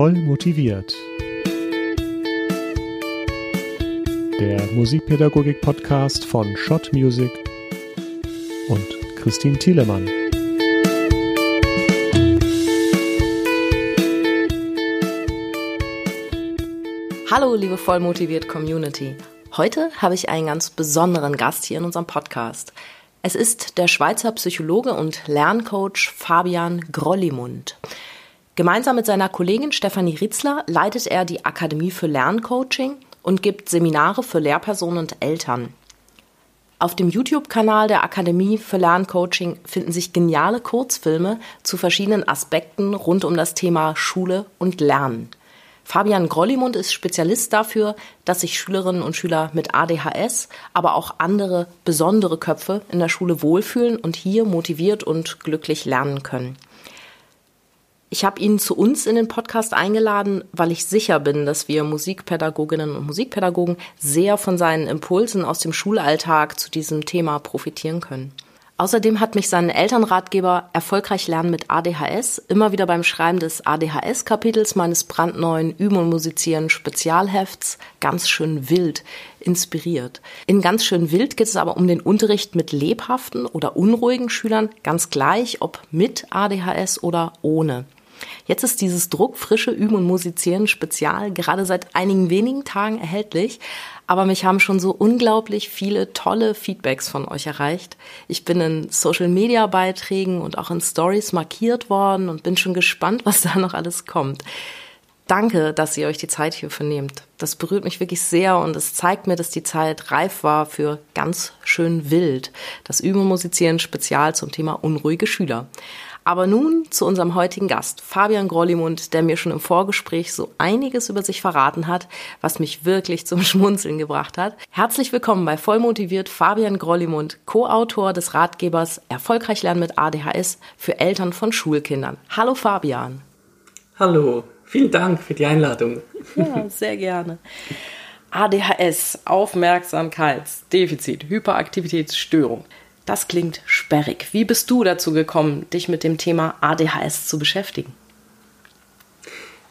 Voll motiviert. Der Musikpädagogik-Podcast von Schott Music und Christine Thielemann. Hallo, liebe vollmotiviert Community. Heute habe ich einen ganz besonderen Gast hier in unserem Podcast. Es ist der Schweizer Psychologe und Lerncoach Fabian Grollimund. Gemeinsam mit seiner Kollegin Stefanie Ritzler leitet er die Akademie für Lerncoaching und gibt Seminare für Lehrpersonen und Eltern. Auf dem YouTube-Kanal der Akademie für Lerncoaching finden sich geniale Kurzfilme zu verschiedenen Aspekten rund um das Thema Schule und Lernen. Fabian Grollimund ist Spezialist dafür, dass sich Schülerinnen und Schüler mit ADHS, aber auch andere besondere Köpfe in der Schule wohlfühlen und hier motiviert und glücklich lernen können. Ich habe ihn zu uns in den Podcast eingeladen, weil ich sicher bin, dass wir Musikpädagoginnen und Musikpädagogen sehr von seinen Impulsen aus dem Schulalltag zu diesem Thema profitieren können. Außerdem hat mich sein Elternratgeber Erfolgreich Lernen mit ADHS immer wieder beim Schreiben des ADHS-Kapitels meines brandneuen Üben und Musizieren Spezialhefts ganz schön wild inspiriert. In ganz schön wild geht es aber um den Unterricht mit lebhaften oder unruhigen Schülern, ganz gleich ob mit ADHS oder ohne. Jetzt ist dieses druckfrische Üben und Musizieren Spezial gerade seit einigen wenigen Tagen erhältlich, aber mich haben schon so unglaublich viele tolle Feedbacks von euch erreicht. Ich bin in Social Media Beiträgen und auch in Stories markiert worden und bin schon gespannt, was da noch alles kommt. Danke, dass ihr euch die Zeit hierfür nehmt. Das berührt mich wirklich sehr und es zeigt mir, dass die Zeit reif war für ganz schön wild. Das Üben und Musizieren Spezial zum Thema unruhige Schüler. Aber nun zu unserem heutigen Gast, Fabian Grollimund, der mir schon im Vorgespräch so einiges über sich verraten hat, was mich wirklich zum Schmunzeln gebracht hat. Herzlich willkommen bei Vollmotiviert Fabian Grollimund, Co-Autor des Ratgebers Erfolgreich lernen mit ADHS für Eltern von Schulkindern. Hallo Fabian. Hallo, vielen Dank für die Einladung. Ja, sehr gerne. ADHS, Aufmerksamkeitsdefizit, Hyperaktivitätsstörung. Das klingt sperrig. Wie bist du dazu gekommen, dich mit dem Thema ADHS zu beschäftigen?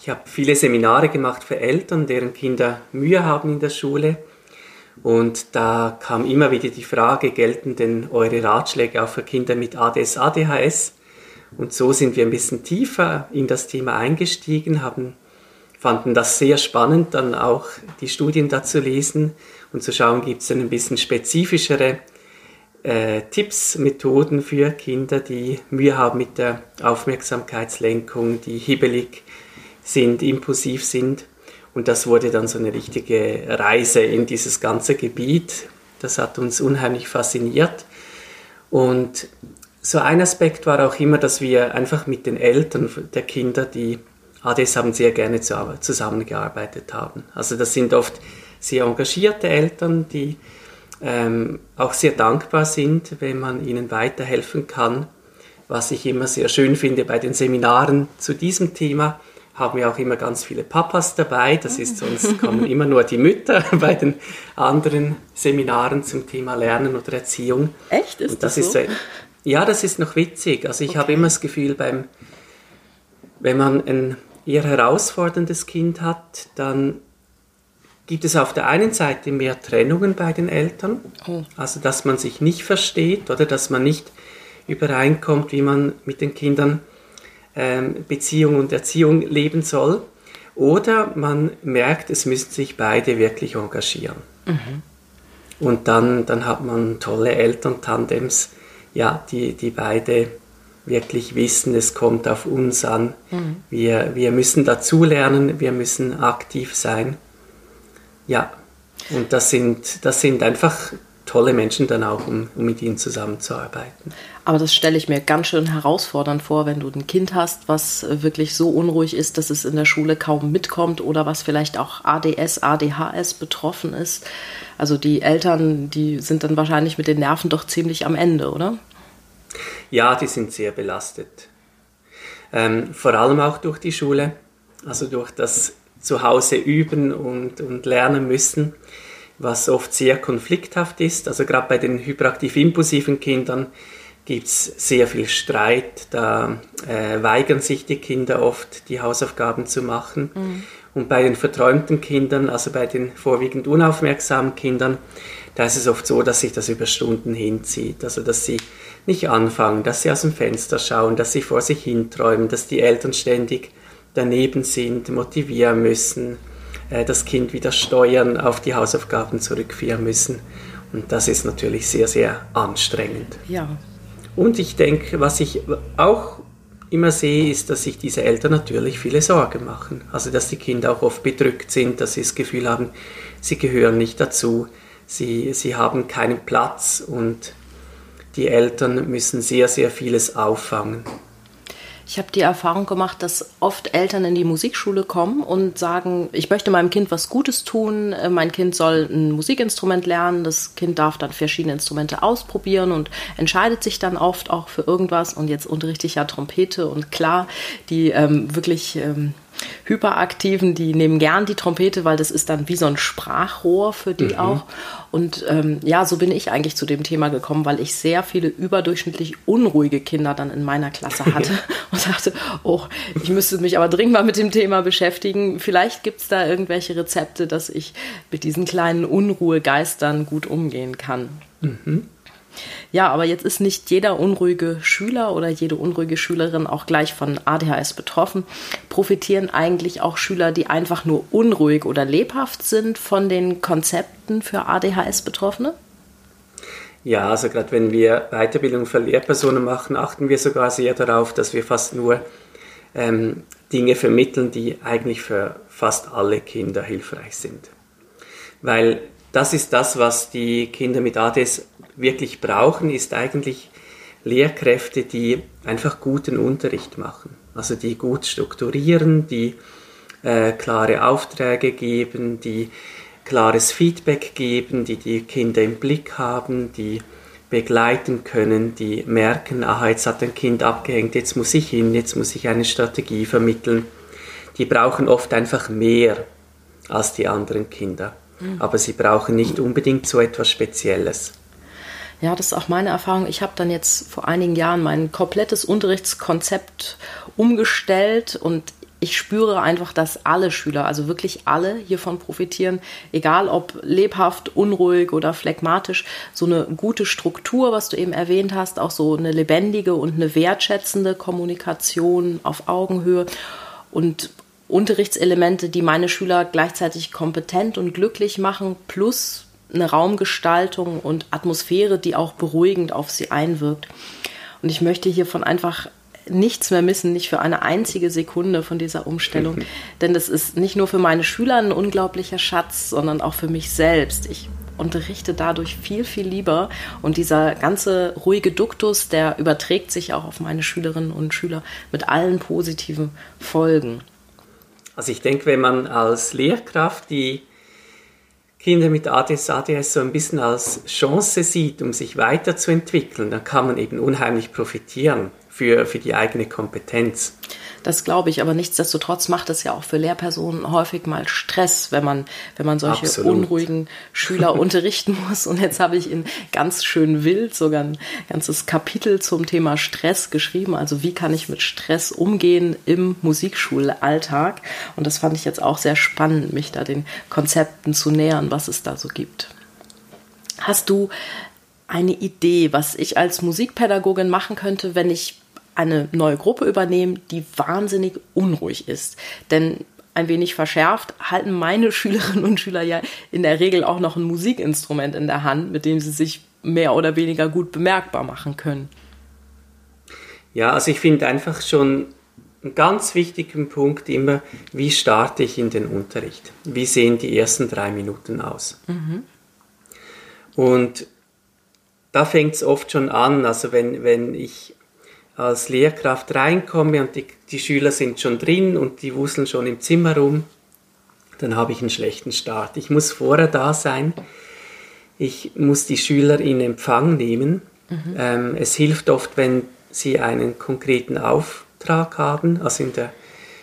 Ich habe viele Seminare gemacht für Eltern, deren Kinder Mühe haben in der Schule. Und da kam immer wieder die Frage, gelten denn eure Ratschläge auch für Kinder mit ADS, ADHS? Und so sind wir ein bisschen tiefer in das Thema eingestiegen, haben, fanden das sehr spannend, dann auch die Studien dazu lesen und zu schauen, gibt es denn ein bisschen spezifischere äh, Tipps, Methoden für Kinder, die Mühe haben mit der Aufmerksamkeitslenkung, die hibbelig sind, impulsiv sind. Und das wurde dann so eine richtige Reise in dieses ganze Gebiet. Das hat uns unheimlich fasziniert. Und so ein Aspekt war auch immer, dass wir einfach mit den Eltern der Kinder, die ADS haben, sehr gerne zusammengearbeitet haben. Also das sind oft sehr engagierte Eltern, die ähm, auch sehr dankbar sind, wenn man ihnen weiterhelfen kann. Was ich immer sehr schön finde bei den Seminaren zu diesem Thema, haben wir auch immer ganz viele Papas dabei. Das ist sonst kommen immer nur die Mütter bei den anderen Seminaren zum Thema Lernen oder Erziehung. Echt? Ist das, das so? Ist, ja, das ist noch witzig. Also ich okay. habe immer das Gefühl, beim, wenn man ein eher herausforderndes Kind hat, dann gibt es auf der einen Seite mehr Trennungen bei den Eltern, oh. also dass man sich nicht versteht oder dass man nicht übereinkommt, wie man mit den Kindern ähm, Beziehung und Erziehung leben soll. Oder man merkt, es müssen sich beide wirklich engagieren. Mhm. Und dann, dann hat man tolle Elterntandems, ja, die, die beide wirklich wissen, es kommt auf uns an. Mhm. Wir, wir müssen dazulernen, wir müssen aktiv sein. Ja, und das sind, das sind einfach tolle Menschen dann auch, um, um mit ihnen zusammenzuarbeiten. Aber das stelle ich mir ganz schön herausfordernd vor, wenn du ein Kind hast, was wirklich so unruhig ist, dass es in der Schule kaum mitkommt oder was vielleicht auch ADS, ADHS betroffen ist. Also die Eltern, die sind dann wahrscheinlich mit den Nerven doch ziemlich am Ende, oder? Ja, die sind sehr belastet. Ähm, vor allem auch durch die Schule, also durch das zu Hause üben und, und lernen müssen, was oft sehr konflikthaft ist. Also gerade bei den hyperaktiv-impulsiven Kindern gibt es sehr viel Streit, da äh, weigern sich die Kinder oft, die Hausaufgaben zu machen. Mhm. Und bei den verträumten Kindern, also bei den vorwiegend unaufmerksamen Kindern, da ist es oft so, dass sich das über Stunden hinzieht. Also dass sie nicht anfangen, dass sie aus dem Fenster schauen, dass sie vor sich hinträumen, dass die Eltern ständig daneben sind, motivieren müssen, äh, das Kind wieder steuern, auf die Hausaufgaben zurückführen müssen. Und das ist natürlich sehr, sehr anstrengend. Ja. Und ich denke, was ich auch immer sehe, ist, dass sich diese Eltern natürlich viele Sorgen machen. Also, dass die Kinder auch oft bedrückt sind, dass sie das Gefühl haben, sie gehören nicht dazu, sie, sie haben keinen Platz und die Eltern müssen sehr, sehr vieles auffangen. Ich habe die Erfahrung gemacht, dass oft Eltern in die Musikschule kommen und sagen, ich möchte meinem Kind was Gutes tun, äh, mein Kind soll ein Musikinstrument lernen, das Kind darf dann verschiedene Instrumente ausprobieren und entscheidet sich dann oft auch für irgendwas. Und jetzt unterrichte ich ja Trompete und klar, die ähm, wirklich ähm, Hyperaktiven, die nehmen gern die Trompete, weil das ist dann wie so ein Sprachrohr für die mhm. auch. Und ähm, ja, so bin ich eigentlich zu dem Thema gekommen, weil ich sehr viele überdurchschnittlich unruhige Kinder dann in meiner Klasse hatte und dachte, oh, ich müsste mich aber dringend mal mit dem Thema beschäftigen. Vielleicht gibt es da irgendwelche Rezepte, dass ich mit diesen kleinen Unruhegeistern gut umgehen kann. Mhm. Ja, aber jetzt ist nicht jeder unruhige Schüler oder jede unruhige Schülerin auch gleich von ADHS betroffen. Profitieren eigentlich auch Schüler, die einfach nur unruhig oder lebhaft sind, von den Konzepten für ADHS-Betroffene? Ja, also gerade wenn wir Weiterbildung für Lehrpersonen machen, achten wir sogar sehr darauf, dass wir fast nur ähm, Dinge vermitteln, die eigentlich für fast alle Kinder hilfreich sind. Weil das ist das, was die Kinder mit ADS wirklich brauchen, ist eigentlich Lehrkräfte, die einfach guten Unterricht machen. Also die gut strukturieren, die äh, klare Aufträge geben, die klares Feedback geben, die die Kinder im Blick haben, die begleiten können, die merken, aha, jetzt hat ein Kind abgehängt, jetzt muss ich hin, jetzt muss ich eine Strategie vermitteln. Die brauchen oft einfach mehr als die anderen Kinder. Mhm. Aber sie brauchen nicht unbedingt so etwas Spezielles. Ja, das ist auch meine Erfahrung. Ich habe dann jetzt vor einigen Jahren mein komplettes Unterrichtskonzept umgestellt und ich spüre einfach, dass alle Schüler, also wirklich alle hiervon profitieren, egal ob lebhaft, unruhig oder phlegmatisch, so eine gute Struktur, was du eben erwähnt hast, auch so eine lebendige und eine wertschätzende Kommunikation auf Augenhöhe und Unterrichtselemente, die meine Schüler gleichzeitig kompetent und glücklich machen, plus eine Raumgestaltung und Atmosphäre, die auch beruhigend auf sie einwirkt. Und ich möchte hiervon einfach nichts mehr missen, nicht für eine einzige Sekunde von dieser Umstellung. Mhm. Denn das ist nicht nur für meine Schüler ein unglaublicher Schatz, sondern auch für mich selbst. Ich unterrichte dadurch viel, viel lieber. Und dieser ganze ruhige Duktus, der überträgt sich auch auf meine Schülerinnen und Schüler mit allen positiven Folgen. Also ich denke, wenn man als Lehrkraft die Kinder mit ADS, ADS so ein bisschen als Chance sieht, um sich weiterzuentwickeln, dann kann man eben unheimlich profitieren für, für die eigene Kompetenz. Das glaube ich, aber nichtsdestotrotz macht es ja auch für Lehrpersonen häufig mal Stress, wenn man, wenn man solche Absolut. unruhigen Schüler unterrichten muss. Und jetzt habe ich in ganz schön wild sogar ein ganzes Kapitel zum Thema Stress geschrieben. Also wie kann ich mit Stress umgehen im Musikschulalltag? Und das fand ich jetzt auch sehr spannend, mich da den Konzepten zu nähern, was es da so gibt. Hast du eine Idee, was ich als Musikpädagogin machen könnte, wenn ich eine neue Gruppe übernehmen, die wahnsinnig unruhig ist. Denn ein wenig verschärft halten meine Schülerinnen und Schüler ja in der Regel auch noch ein Musikinstrument in der Hand, mit dem sie sich mehr oder weniger gut bemerkbar machen können. Ja, also ich finde einfach schon einen ganz wichtigen Punkt immer, wie starte ich in den Unterricht? Wie sehen die ersten drei Minuten aus? Mhm. Und da fängt es oft schon an, also wenn, wenn ich als Lehrkraft reinkomme und die, die Schüler sind schon drin und die wuseln schon im Zimmer rum, dann habe ich einen schlechten Start. Ich muss vorher da sein. Ich muss die Schüler in Empfang nehmen. Mhm. Ähm, es hilft oft, wenn sie einen konkreten Auftrag haben. Also in der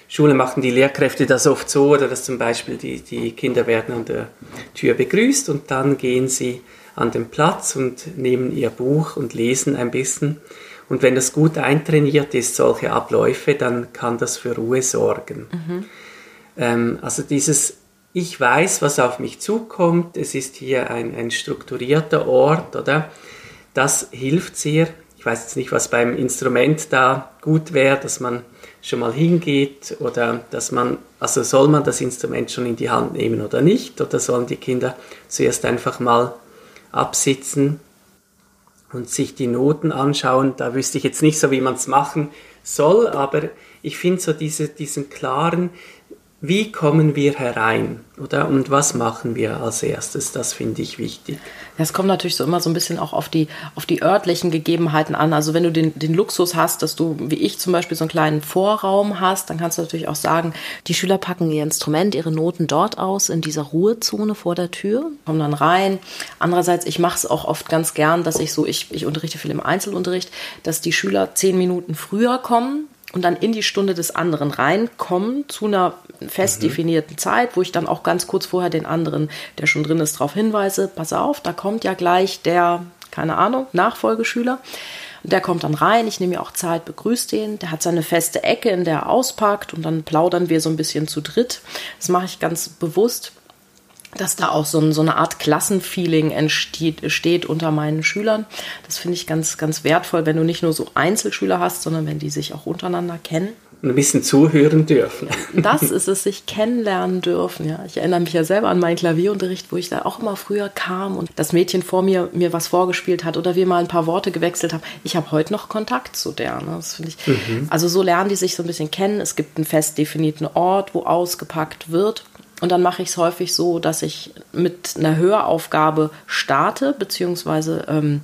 Schule machen die Lehrkräfte das oft so, oder dass zum Beispiel die, die Kinder werden an der Tür begrüßt und dann gehen sie an den Platz und nehmen ihr Buch und lesen ein bisschen. Und wenn das gut eintrainiert ist, solche Abläufe, dann kann das für Ruhe sorgen. Mhm. Ähm, also dieses, ich weiß, was auf mich zukommt, es ist hier ein, ein strukturierter Ort, oder? Das hilft sehr. Ich weiß jetzt nicht, was beim Instrument da gut wäre, dass man schon mal hingeht oder dass man, also soll man das Instrument schon in die Hand nehmen oder nicht oder sollen die Kinder zuerst einfach mal absitzen und sich die Noten anschauen. Da wüsste ich jetzt nicht so, wie man es machen soll, aber ich finde so diese, diesen klaren, wie kommen wir herein, oder? Und was machen wir als erstes? Das finde ich wichtig. Es kommt natürlich so immer so ein bisschen auch auf die, auf die örtlichen Gegebenheiten an. Also wenn du den, den Luxus hast, dass du, wie ich zum Beispiel, so einen kleinen Vorraum hast, dann kannst du natürlich auch sagen, die Schüler packen ihr Instrument, ihre Noten dort aus, in dieser Ruhezone vor der Tür, kommen dann rein. Andererseits, ich mache es auch oft ganz gern, dass ich so, ich, ich unterrichte viel im Einzelunterricht, dass die Schüler zehn Minuten früher kommen, und dann in die Stunde des anderen reinkommen zu einer fest mhm. definierten Zeit, wo ich dann auch ganz kurz vorher den anderen, der schon drin ist, darauf hinweise, pass auf, da kommt ja gleich der, keine Ahnung, Nachfolgeschüler. Und der kommt dann rein, ich nehme mir auch Zeit, begrüße den, der hat seine feste Ecke, in der er auspackt und dann plaudern wir so ein bisschen zu dritt. Das mache ich ganz bewusst dass da auch so, so eine Art Klassenfeeling entsteht steht unter meinen Schülern. Das finde ich ganz, ganz wertvoll, wenn du nicht nur so Einzelschüler hast, sondern wenn die sich auch untereinander kennen. ein bisschen zuhören dürfen. Das ist es, sich kennenlernen dürfen. Ja, ich erinnere mich ja selber an meinen Klavierunterricht, wo ich da auch immer früher kam und das Mädchen vor mir mir was vorgespielt hat oder wir mal ein paar Worte gewechselt haben. Ich habe heute noch Kontakt zu der. Ne? Das finde ich. Mhm. Also so lernen die sich so ein bisschen kennen. Es gibt einen fest definierten Ort, wo ausgepackt wird. Und dann mache ich es häufig so, dass ich mit einer Höraufgabe starte, beziehungsweise ähm,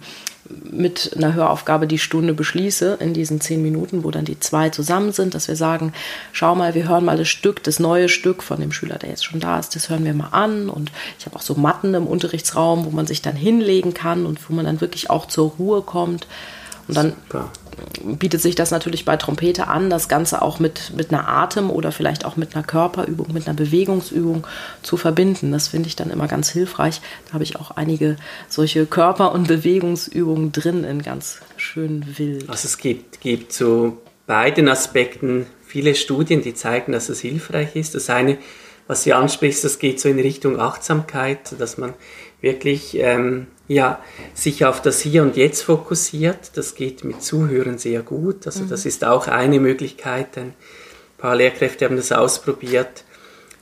mit einer Höraufgabe die Stunde beschließe in diesen zehn Minuten, wo dann die zwei zusammen sind, dass wir sagen, schau mal, wir hören mal das Stück, das neue Stück von dem Schüler, der jetzt schon da ist, das hören wir mal an. Und ich habe auch so Matten im Unterrichtsraum, wo man sich dann hinlegen kann und wo man dann wirklich auch zur Ruhe kommt. Und dann Super. bietet sich das natürlich bei Trompete an, das Ganze auch mit, mit einer Atem- oder vielleicht auch mit einer Körperübung, mit einer Bewegungsübung zu verbinden. Das finde ich dann immer ganz hilfreich. Da habe ich auch einige solche Körper- und Bewegungsübungen drin in ganz schön wild. Also es gibt, gibt zu beiden Aspekten viele Studien, die zeigen, dass es hilfreich ist. Das eine, was Sie ansprichst, das geht so in Richtung Achtsamkeit, dass man wirklich ähm, ja, sich auf das Hier und Jetzt fokussiert. Das geht mit Zuhören sehr gut. Also mhm. das ist auch eine Möglichkeit. Ein paar Lehrkräfte haben das ausprobiert,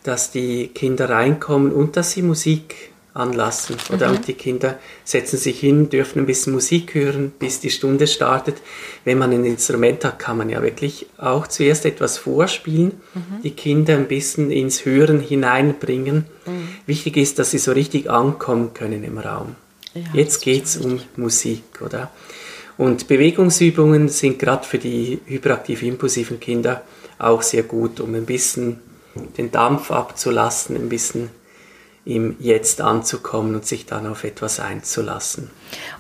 dass die Kinder reinkommen und dass sie Musik anlassen. Oder mhm. und die Kinder setzen sich hin, dürfen ein bisschen Musik hören, bis die Stunde startet. Wenn man ein Instrument hat, kann man ja wirklich auch zuerst etwas vorspielen, mhm. die Kinder ein bisschen ins Hören hineinbringen. Mhm. Wichtig ist, dass sie so richtig ankommen können im Raum. Ja, Jetzt geht es um Musik, oder? Und Bewegungsübungen sind gerade für die hyperaktiv-impulsiven Kinder auch sehr gut, um ein bisschen den Dampf abzulassen, ein bisschen im Jetzt anzukommen und sich dann auf etwas einzulassen.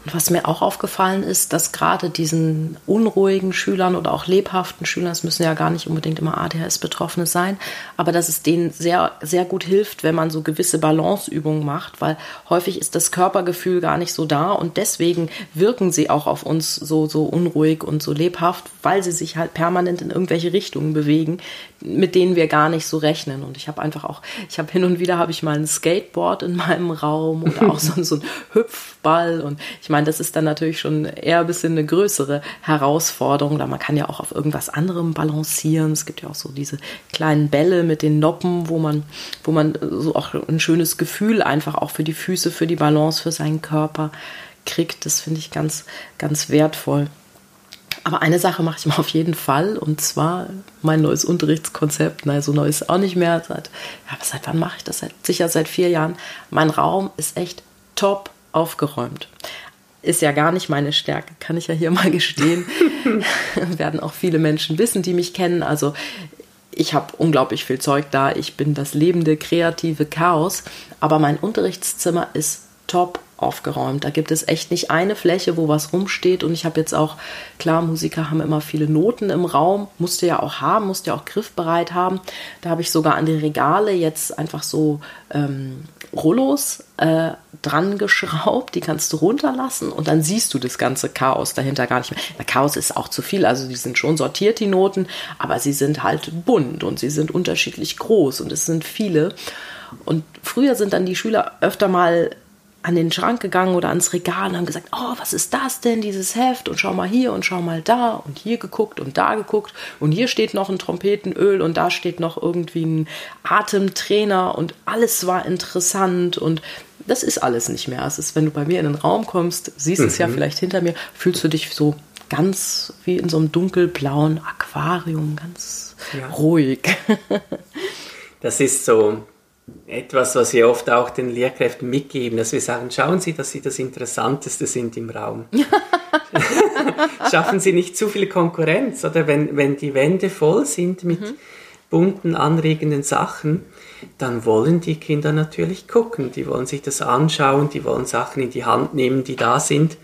Und was mir auch aufgefallen ist, dass gerade diesen unruhigen Schülern oder auch lebhaften Schülern, es müssen ja gar nicht unbedingt immer ADHS-Betroffene sein, aber dass es denen sehr, sehr gut hilft, wenn man so gewisse Balanceübungen macht, weil häufig ist das Körpergefühl gar nicht so da und deswegen wirken sie auch auf uns so, so unruhig und so lebhaft, weil sie sich halt permanent in irgendwelche Richtungen bewegen, mit denen wir gar nicht so rechnen. Und ich habe einfach auch, ich habe hin und wieder habe ich mal ein Skateboard in meinem Raum oder auch so, so ein Hüpfball und ich meine, das ist dann natürlich schon eher ein bisschen eine größere Herausforderung, da man kann ja auch auf irgendwas anderem balancieren. Es gibt ja auch so diese kleinen Bälle mit den Noppen, wo man, wo man so auch ein schönes Gefühl einfach auch für die Füße, für die Balance, für seinen Körper kriegt. Das finde ich ganz, ganz wertvoll. Aber eine Sache mache ich mal auf jeden Fall und zwar mein neues Unterrichtskonzept. Nein, so neu ist auch nicht mehr. Seit, ja, seit wann mache ich das? Seit, sicher seit vier Jahren. Mein Raum ist echt top aufgeräumt ist ja gar nicht meine Stärke, kann ich ja hier mal gestehen. Werden auch viele Menschen wissen, die mich kennen. Also ich habe unglaublich viel Zeug da. Ich bin das lebende, kreative Chaos. Aber mein Unterrichtszimmer ist top aufgeräumt. Da gibt es echt nicht eine Fläche, wo was rumsteht. Und ich habe jetzt auch, klar, Musiker haben immer viele Noten im Raum, musste ja auch haben, musste ja auch griffbereit haben. Da habe ich sogar an die Regale jetzt einfach so ähm, Rollos äh, dran geschraubt, die kannst du runterlassen und dann siehst du das ganze Chaos dahinter gar nicht mehr. Na, Chaos ist auch zu viel, also die sind schon sortiert, die Noten, aber sie sind halt bunt und sie sind unterschiedlich groß und es sind viele. Und früher sind dann die Schüler öfter mal an den Schrank gegangen oder ans Regal und haben gesagt, oh, was ist das denn, dieses Heft? Und schau mal hier und schau mal da und hier geguckt und da geguckt und hier steht noch ein Trompetenöl und da steht noch irgendwie ein Atemtrainer und alles war interessant und das ist alles nicht mehr. Es ist, wenn du bei mir in den Raum kommst, siehst mhm. es ja mhm. vielleicht hinter mir, fühlst du dich so ganz wie in so einem dunkelblauen Aquarium, ganz ja. ruhig. das ist so etwas, was wir oft auch den Lehrkräften mitgeben, dass wir sagen, schauen Sie, dass Sie das Interessanteste sind im Raum. Schaffen Sie nicht zu viel Konkurrenz, oder wenn, wenn die Wände voll sind mit mhm. bunten, anregenden Sachen, dann wollen die Kinder natürlich gucken, die wollen sich das anschauen, die wollen Sachen in die Hand nehmen, die da sind.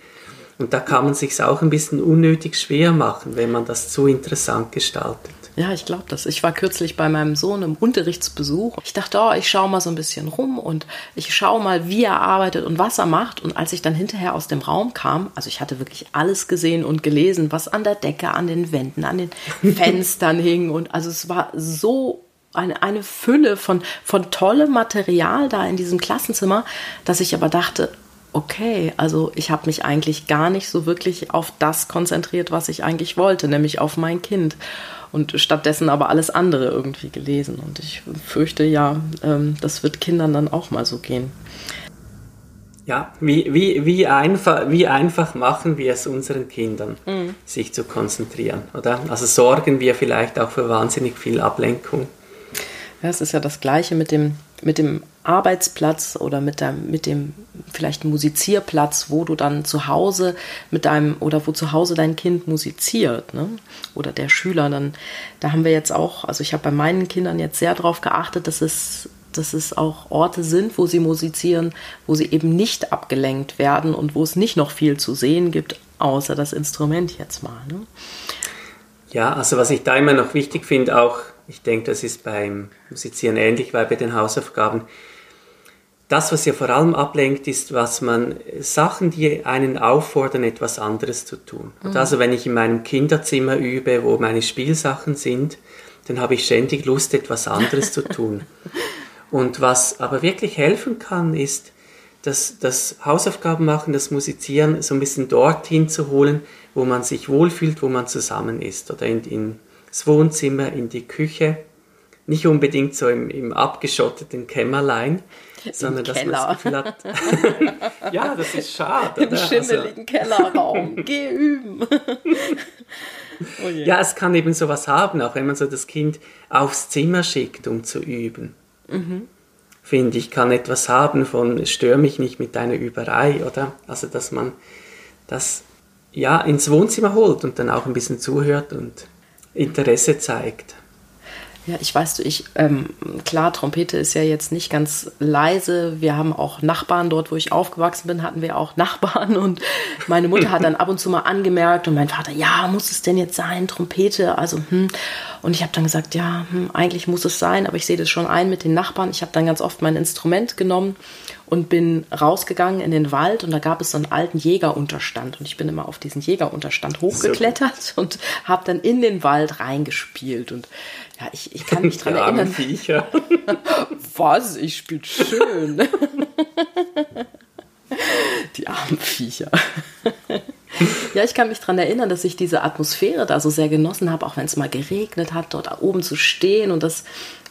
Und da kann man sich auch ein bisschen unnötig schwer machen, wenn man das zu interessant gestaltet. Ja, ich glaube das. Ich war kürzlich bei meinem Sohn im Unterrichtsbesuch. Ich dachte, oh, ich schaue mal so ein bisschen rum und ich schaue mal, wie er arbeitet und was er macht. Und als ich dann hinterher aus dem Raum kam, also ich hatte wirklich alles gesehen und gelesen, was an der Decke, an den Wänden, an den Fenstern hing. Und also es war so eine, eine Fülle von, von tollem Material da in diesem Klassenzimmer, dass ich aber dachte, okay, also ich habe mich eigentlich gar nicht so wirklich auf das konzentriert, was ich eigentlich wollte, nämlich auf mein Kind und stattdessen aber alles andere irgendwie gelesen. Und ich fürchte ja, ähm, das wird Kindern dann auch mal so gehen. Ja, wie, wie, wie, einfach, wie einfach machen wir es unseren Kindern, mhm. sich zu konzentrieren, oder? Also sorgen wir vielleicht auch für wahnsinnig viel Ablenkung. Ja, es ist ja das Gleiche mit dem, mit dem Arbeitsplatz oder mit, deinem, mit dem vielleicht Musizierplatz, wo du dann zu Hause mit deinem oder wo zu Hause dein Kind musiziert, ne? Oder der Schüler, dann, da haben wir jetzt auch, also ich habe bei meinen Kindern jetzt sehr darauf geachtet, dass es, dass es auch Orte sind, wo sie musizieren, wo sie eben nicht abgelenkt werden und wo es nicht noch viel zu sehen gibt, außer das Instrument jetzt mal. Ne? Ja, also was ich da immer noch wichtig finde, auch ich denke, das ist beim Musizieren ähnlich, weil bei den Hausaufgaben das, was ja vor allem ablenkt, ist, was man Sachen, die einen auffordern, etwas anderes zu tun. Mhm. Also wenn ich in meinem Kinderzimmer übe, wo meine Spielsachen sind, dann habe ich ständig Lust, etwas anderes zu tun. Und was aber wirklich helfen kann, ist, das, das Hausaufgaben machen, das Musizieren so ein bisschen dorthin zu holen, wo man sich wohlfühlt, wo man zusammen ist. Oder in, in das Wohnzimmer, in die Küche. Nicht unbedingt so im, im abgeschotteten Kämmerlein, sondern dass man Gefühl hat, ja, das ist schade. Im also schimmeligen also, Kellerraum, geh üben. oh ja, es kann eben sowas haben, auch wenn man so das Kind aufs Zimmer schickt, um zu üben. Mhm. Finde ich, kann etwas haben von, stör mich nicht mit deiner Überei, oder? Also, dass man das ja ins Wohnzimmer holt und dann auch ein bisschen zuhört und Interesse zeigt. Ja, ich weiß, du, ich, ähm, klar, Trompete ist ja jetzt nicht ganz leise. Wir haben auch Nachbarn dort, wo ich aufgewachsen bin, hatten wir auch Nachbarn und meine Mutter hat dann ab und zu mal angemerkt und mein Vater, ja, muss es denn jetzt sein, Trompete? Also, hm. Und ich habe dann gesagt, ja, hm, eigentlich muss es sein, aber ich sehe das schon ein mit den Nachbarn. Ich habe dann ganz oft mein Instrument genommen und bin rausgegangen in den Wald und da gab es so einen alten Jägerunterstand und ich bin immer auf diesen Jägerunterstand hochgeklettert und habe dann in den Wald reingespielt und ja, ich, ich kann mich dran erinnern. Viecher. Was? Ich spiele schön. Die armen Viecher. ja, ich kann mich daran erinnern, dass ich diese Atmosphäre da so sehr genossen habe, auch wenn es mal geregnet hat, dort oben zu stehen und das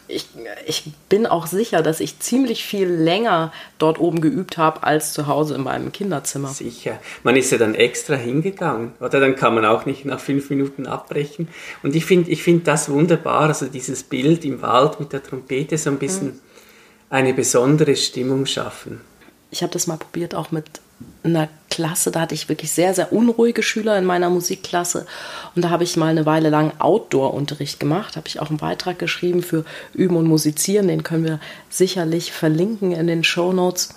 ich, ich bin auch sicher, dass ich ziemlich viel länger dort oben geübt habe als zu Hause in meinem Kinderzimmer. Sicher. Man ist ja dann extra hingegangen, oder? Dann kann man auch nicht nach fünf Minuten abbrechen. Und ich finde ich find das wunderbar, also dieses Bild im Wald mit der Trompete so ein bisschen mhm. eine besondere Stimmung schaffen. Ich habe das mal probiert auch mit einer Klasse, da hatte ich wirklich sehr, sehr unruhige Schüler in meiner Musikklasse. Und da habe ich mal eine Weile lang Outdoor-Unterricht gemacht. Habe ich auch einen Beitrag geschrieben für Üben und Musizieren. Den können wir sicherlich verlinken in den Show Notes.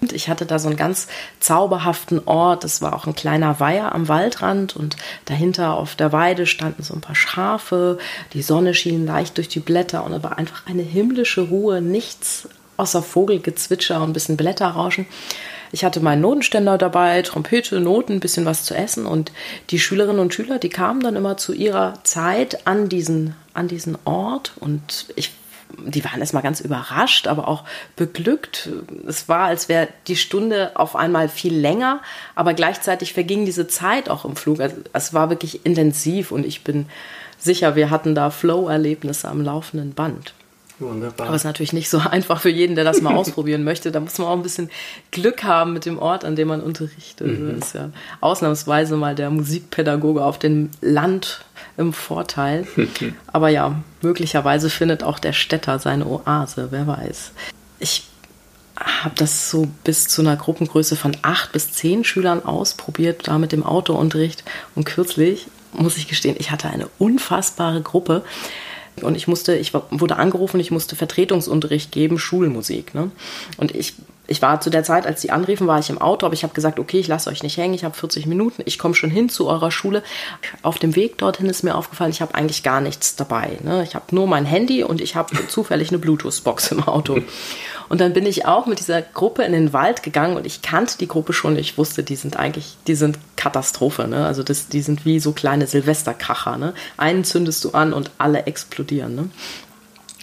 Und ich hatte da so einen ganz zauberhaften Ort. Das war auch ein kleiner Weiher am Waldrand und dahinter auf der Weide standen so ein paar Schafe. Die Sonne schien leicht durch die Blätter und es war einfach eine himmlische Ruhe, nichts außer Vogelgezwitscher und ein bisschen Blätterrauschen. Ich hatte meinen Notenständer dabei, Trompete, Noten, ein bisschen was zu essen und die Schülerinnen und Schüler, die kamen dann immer zu ihrer Zeit an diesen, an diesen Ort und ich die waren erstmal ganz überrascht, aber auch beglückt. Es war, als wäre die Stunde auf einmal viel länger, aber gleichzeitig verging diese Zeit auch im Flug. Also, es war wirklich intensiv und ich bin sicher, wir hatten da Flow-Erlebnisse am laufenden Band. Wunderbar. Aber es ist natürlich nicht so einfach für jeden, der das mal ausprobieren möchte. Da muss man auch ein bisschen Glück haben mit dem Ort, an dem man unterrichtet. Mhm. Das ist ja ausnahmsweise mal der Musikpädagoge auf dem Land im Vorteil. Aber ja, möglicherweise findet auch der Städter seine Oase, wer weiß. Ich habe das so bis zu einer Gruppengröße von acht bis zehn Schülern ausprobiert, da mit dem Autounterricht. Und kürzlich, muss ich gestehen, ich hatte eine unfassbare Gruppe. Und ich musste, ich wurde angerufen, ich musste Vertretungsunterricht geben, Schulmusik. Ne? Und ich, ich war zu der Zeit, als die anriefen, war ich im Auto, aber ich habe gesagt, okay, ich lasse euch nicht hängen, ich habe 40 Minuten, ich komme schon hin zu eurer Schule. Auf dem Weg dorthin ist mir aufgefallen, ich habe eigentlich gar nichts dabei. Ne? Ich habe nur mein Handy und ich habe zufällig eine Bluetooth-Box im Auto. Und dann bin ich auch mit dieser Gruppe in den Wald gegangen und ich kannte die Gruppe schon. Ich wusste, die sind eigentlich, die sind Katastrophe. Ne? Also das, die sind wie so kleine Silvesterkracher. Ne? Einen zündest du an und alle explodieren. Ne?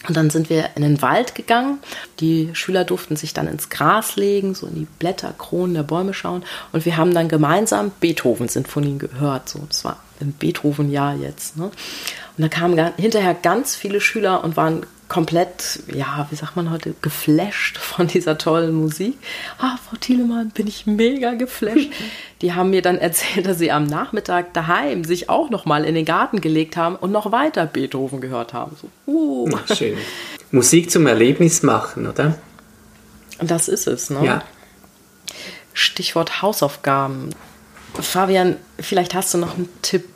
Und dann sind wir in den Wald gegangen. Die Schüler durften sich dann ins Gras legen, so in die Blätterkronen der Bäume schauen. Und wir haben dann gemeinsam Beethoven-Sinfonien gehört. So, das war im Beethoven-Jahr jetzt. Ne? Und da kamen hinterher ganz viele Schüler und waren komplett, ja, wie sagt man heute, geflasht von dieser tollen Musik. Ah, Frau Thielemann, bin ich mega geflasht. Die haben mir dann erzählt, dass sie am Nachmittag daheim sich auch noch mal in den Garten gelegt haben und noch weiter Beethoven gehört haben. So, uh. Ach, schön. Musik zum Erlebnis machen, oder? Das ist es, ne? Ja. Stichwort Hausaufgaben. Fabian, vielleicht hast du noch einen Tipp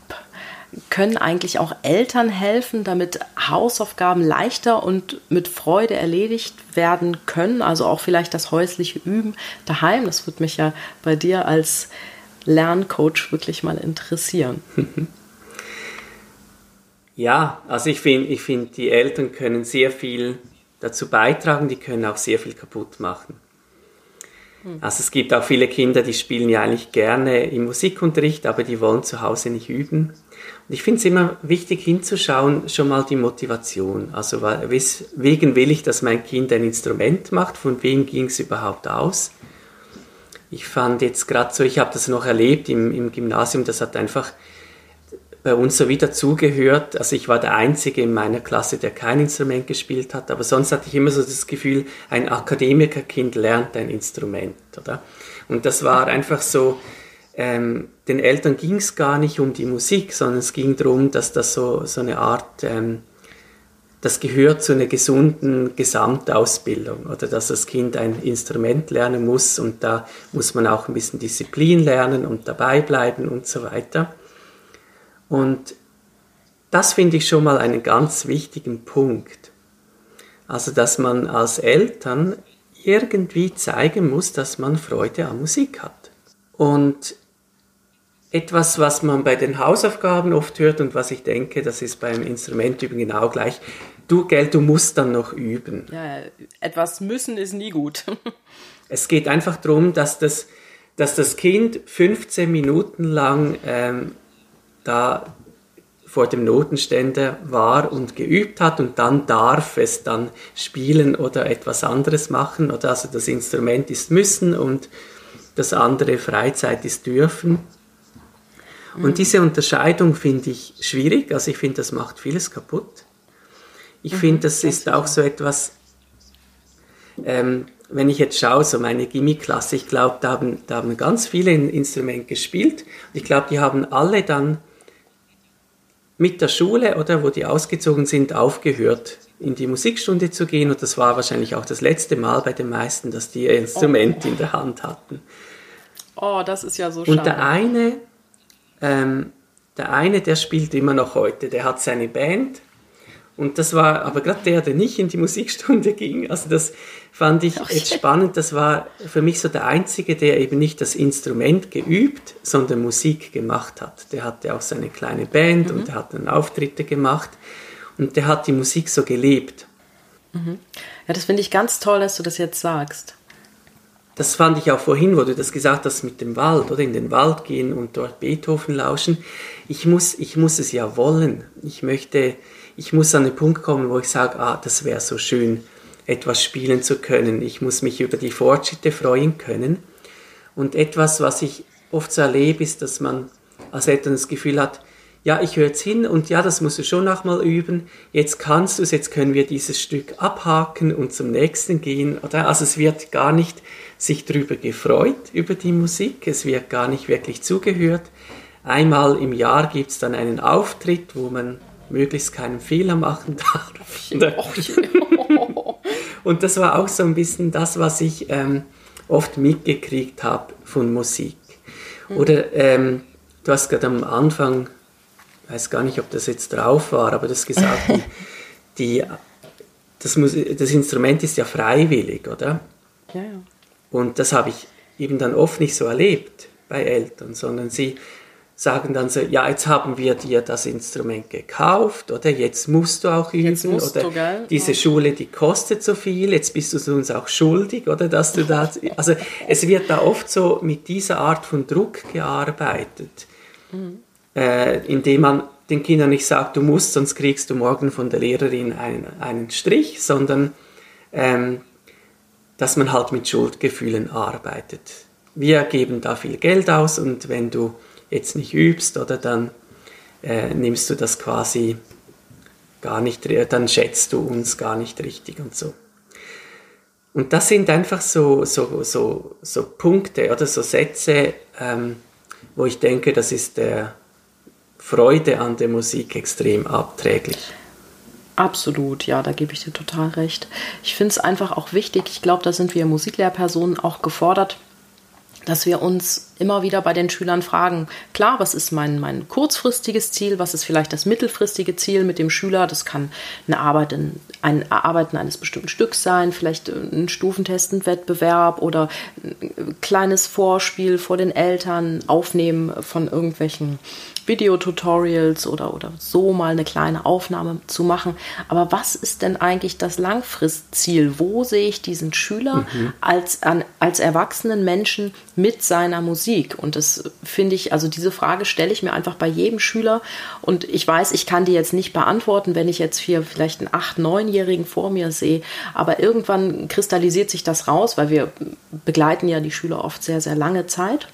können eigentlich auch Eltern helfen, damit Hausaufgaben leichter und mit Freude erledigt werden können? Also auch vielleicht das häusliche Üben daheim. Das würde mich ja bei dir als Lerncoach wirklich mal interessieren. Ja, also ich finde, ich find, die Eltern können sehr viel dazu beitragen, die können auch sehr viel kaputt machen. Hm. Also es gibt auch viele Kinder, die spielen ja eigentlich gerne im Musikunterricht, aber die wollen zu Hause nicht üben. Ich finde es immer wichtig hinzuschauen, schon mal die Motivation. Also wegen will ich, dass mein Kind ein Instrument macht, von wem ging es überhaupt aus? Ich fand jetzt gerade so, ich habe das noch erlebt im, im Gymnasium, das hat einfach bei uns so wieder zugehört. Also ich war der Einzige in meiner Klasse, der kein Instrument gespielt hat, aber sonst hatte ich immer so das Gefühl, ein Akademikerkind lernt ein Instrument, oder? Und das war einfach so, ähm, den Eltern ging es gar nicht um die Musik, sondern es ging darum, dass das so, so eine Art, ähm, das gehört zu einer gesunden Gesamtausbildung oder dass das Kind ein Instrument lernen muss und da muss man auch ein bisschen Disziplin lernen und dabei bleiben und so weiter. Und das finde ich schon mal einen ganz wichtigen Punkt. Also, dass man als Eltern irgendwie zeigen muss, dass man Freude an Musik hat. Und etwas, was man bei den Hausaufgaben oft hört und was ich denke, das ist beim Instrumentüben genau gleich. Du, gell, du musst dann noch üben. Ja, etwas müssen ist nie gut. es geht einfach darum, dass das, dass das Kind 15 Minuten lang ähm, da vor dem Notenständer war und geübt hat und dann darf es dann spielen oder etwas anderes machen. Oder also das Instrument ist müssen und das andere Freizeit ist dürfen. Und diese Unterscheidung finde ich schwierig. Also ich finde, das macht vieles kaputt. Ich mhm, finde, das ist auch so etwas, ähm, wenn ich jetzt schaue, so meine Gimmiklasse, ich glaube, da haben, da haben ganz viele ein Instrument gespielt. ich glaube, die haben alle dann mit der Schule oder wo die ausgezogen sind, aufgehört, in die Musikstunde zu gehen. Und das war wahrscheinlich auch das letzte Mal bei den meisten, dass die ihr Instrument oh. in der Hand hatten. Oh, das ist ja so schade. Und der eine ähm, der eine, der spielt immer noch heute, der hat seine Band. Und das war aber gerade der, der nicht in die Musikstunde ging. Also das fand ich okay. jetzt spannend. Das war für mich so der Einzige, der eben nicht das Instrument geübt, sondern Musik gemacht hat. Der hatte auch seine kleine Band mhm. und der hat dann Auftritte gemacht. Und der hat die Musik so gelebt. Mhm. Ja, das finde ich ganz toll, dass du das jetzt sagst. Das fand ich auch vorhin, wo du das gesagt hast mit dem Wald oder in den Wald gehen und dort Beethoven lauschen. Ich muss, ich muss es ja wollen. Ich möchte, ich muss an den Punkt kommen, wo ich sage, ah, das wäre so schön, etwas spielen zu können. Ich muss mich über die Fortschritte freuen können. Und etwas, was ich oft so erlebe, ist, dass man als Eltern das Gefühl hat, ja, ich höre jetzt hin und ja, das musst du schon noch mal üben. Jetzt kannst du es, jetzt können wir dieses Stück abhaken und zum nächsten gehen. Oder? Also es wird gar nicht sich darüber gefreut, über die Musik. Es wird gar nicht wirklich zugehört. Einmal im Jahr gibt es dann einen Auftritt, wo man möglichst keinen Fehler machen darf. und das war auch so ein bisschen das, was ich ähm, oft mitgekriegt habe von Musik. Oder ähm, du hast gerade am Anfang ich weiß gar nicht, ob das jetzt drauf war, aber das gesagt, die, die das, muss, das Instrument ist ja freiwillig, oder? Ja, ja. Und das habe ich eben dann oft nicht so erlebt bei Eltern, sondern sie sagen dann so, ja, jetzt haben wir dir das Instrument gekauft, oder jetzt musst du auch üben, oder du, diese Schule, die kostet so viel, jetzt bist du uns auch schuldig, oder dass du da, also es wird da oft so mit dieser Art von Druck gearbeitet. Mhm äh, indem man den Kindern nicht sagt, du musst, sonst kriegst du morgen von der Lehrerin einen, einen Strich, sondern ähm, dass man halt mit Schuldgefühlen arbeitet. Wir geben da viel Geld aus und wenn du jetzt nicht übst, oder dann äh, nimmst du das quasi gar nicht, dann schätzt du uns gar nicht richtig und so. Und das sind einfach so, so, so, so Punkte oder so Sätze, ähm, wo ich denke, das ist der, Freude an der Musik extrem abträglich. Absolut, ja, da gebe ich dir total recht. Ich finde es einfach auch wichtig, ich glaube, da sind wir Musiklehrpersonen auch gefordert, dass wir uns immer wieder bei den Schülern fragen, klar, was ist mein, mein kurzfristiges Ziel, was ist vielleicht das mittelfristige Ziel mit dem Schüler, das kann eine Arbeit in, ein Erarbeiten eines bestimmten Stücks sein, vielleicht ein Stufentest, ein Wettbewerb oder ein kleines Vorspiel vor den Eltern, Aufnehmen von irgendwelchen Videotutorials oder, oder so mal eine kleine Aufnahme zu machen. Aber was ist denn eigentlich das Langfristziel? Wo sehe ich diesen Schüler mhm. als, an, als erwachsenen Menschen mit seiner Musik? Und das finde ich, also diese Frage stelle ich mir einfach bei jedem Schüler. Und ich weiß, ich kann die jetzt nicht beantworten, wenn ich jetzt hier vielleicht einen 8-, 9-Jährigen vor mir sehe. Aber irgendwann kristallisiert sich das raus, weil wir begleiten ja die Schüler oft sehr, sehr lange Zeit.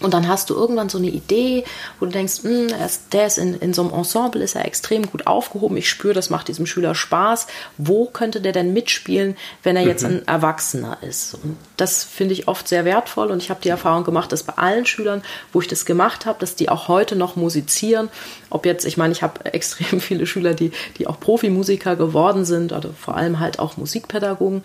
Und dann hast du irgendwann so eine Idee, wo du denkst, hm, der ist in, in so einem Ensemble, ist er extrem gut aufgehoben. Ich spüre, das macht diesem Schüler Spaß. Wo könnte der denn mitspielen, wenn er jetzt mhm. ein Erwachsener ist? Und das finde ich oft sehr wertvoll. Und ich habe die Erfahrung gemacht, dass bei allen Schülern, wo ich das gemacht habe, dass die auch heute noch musizieren. Ob jetzt, ich meine, ich habe extrem viele Schüler, die, die auch Profimusiker geworden sind, oder vor allem halt auch Musikpädagogen.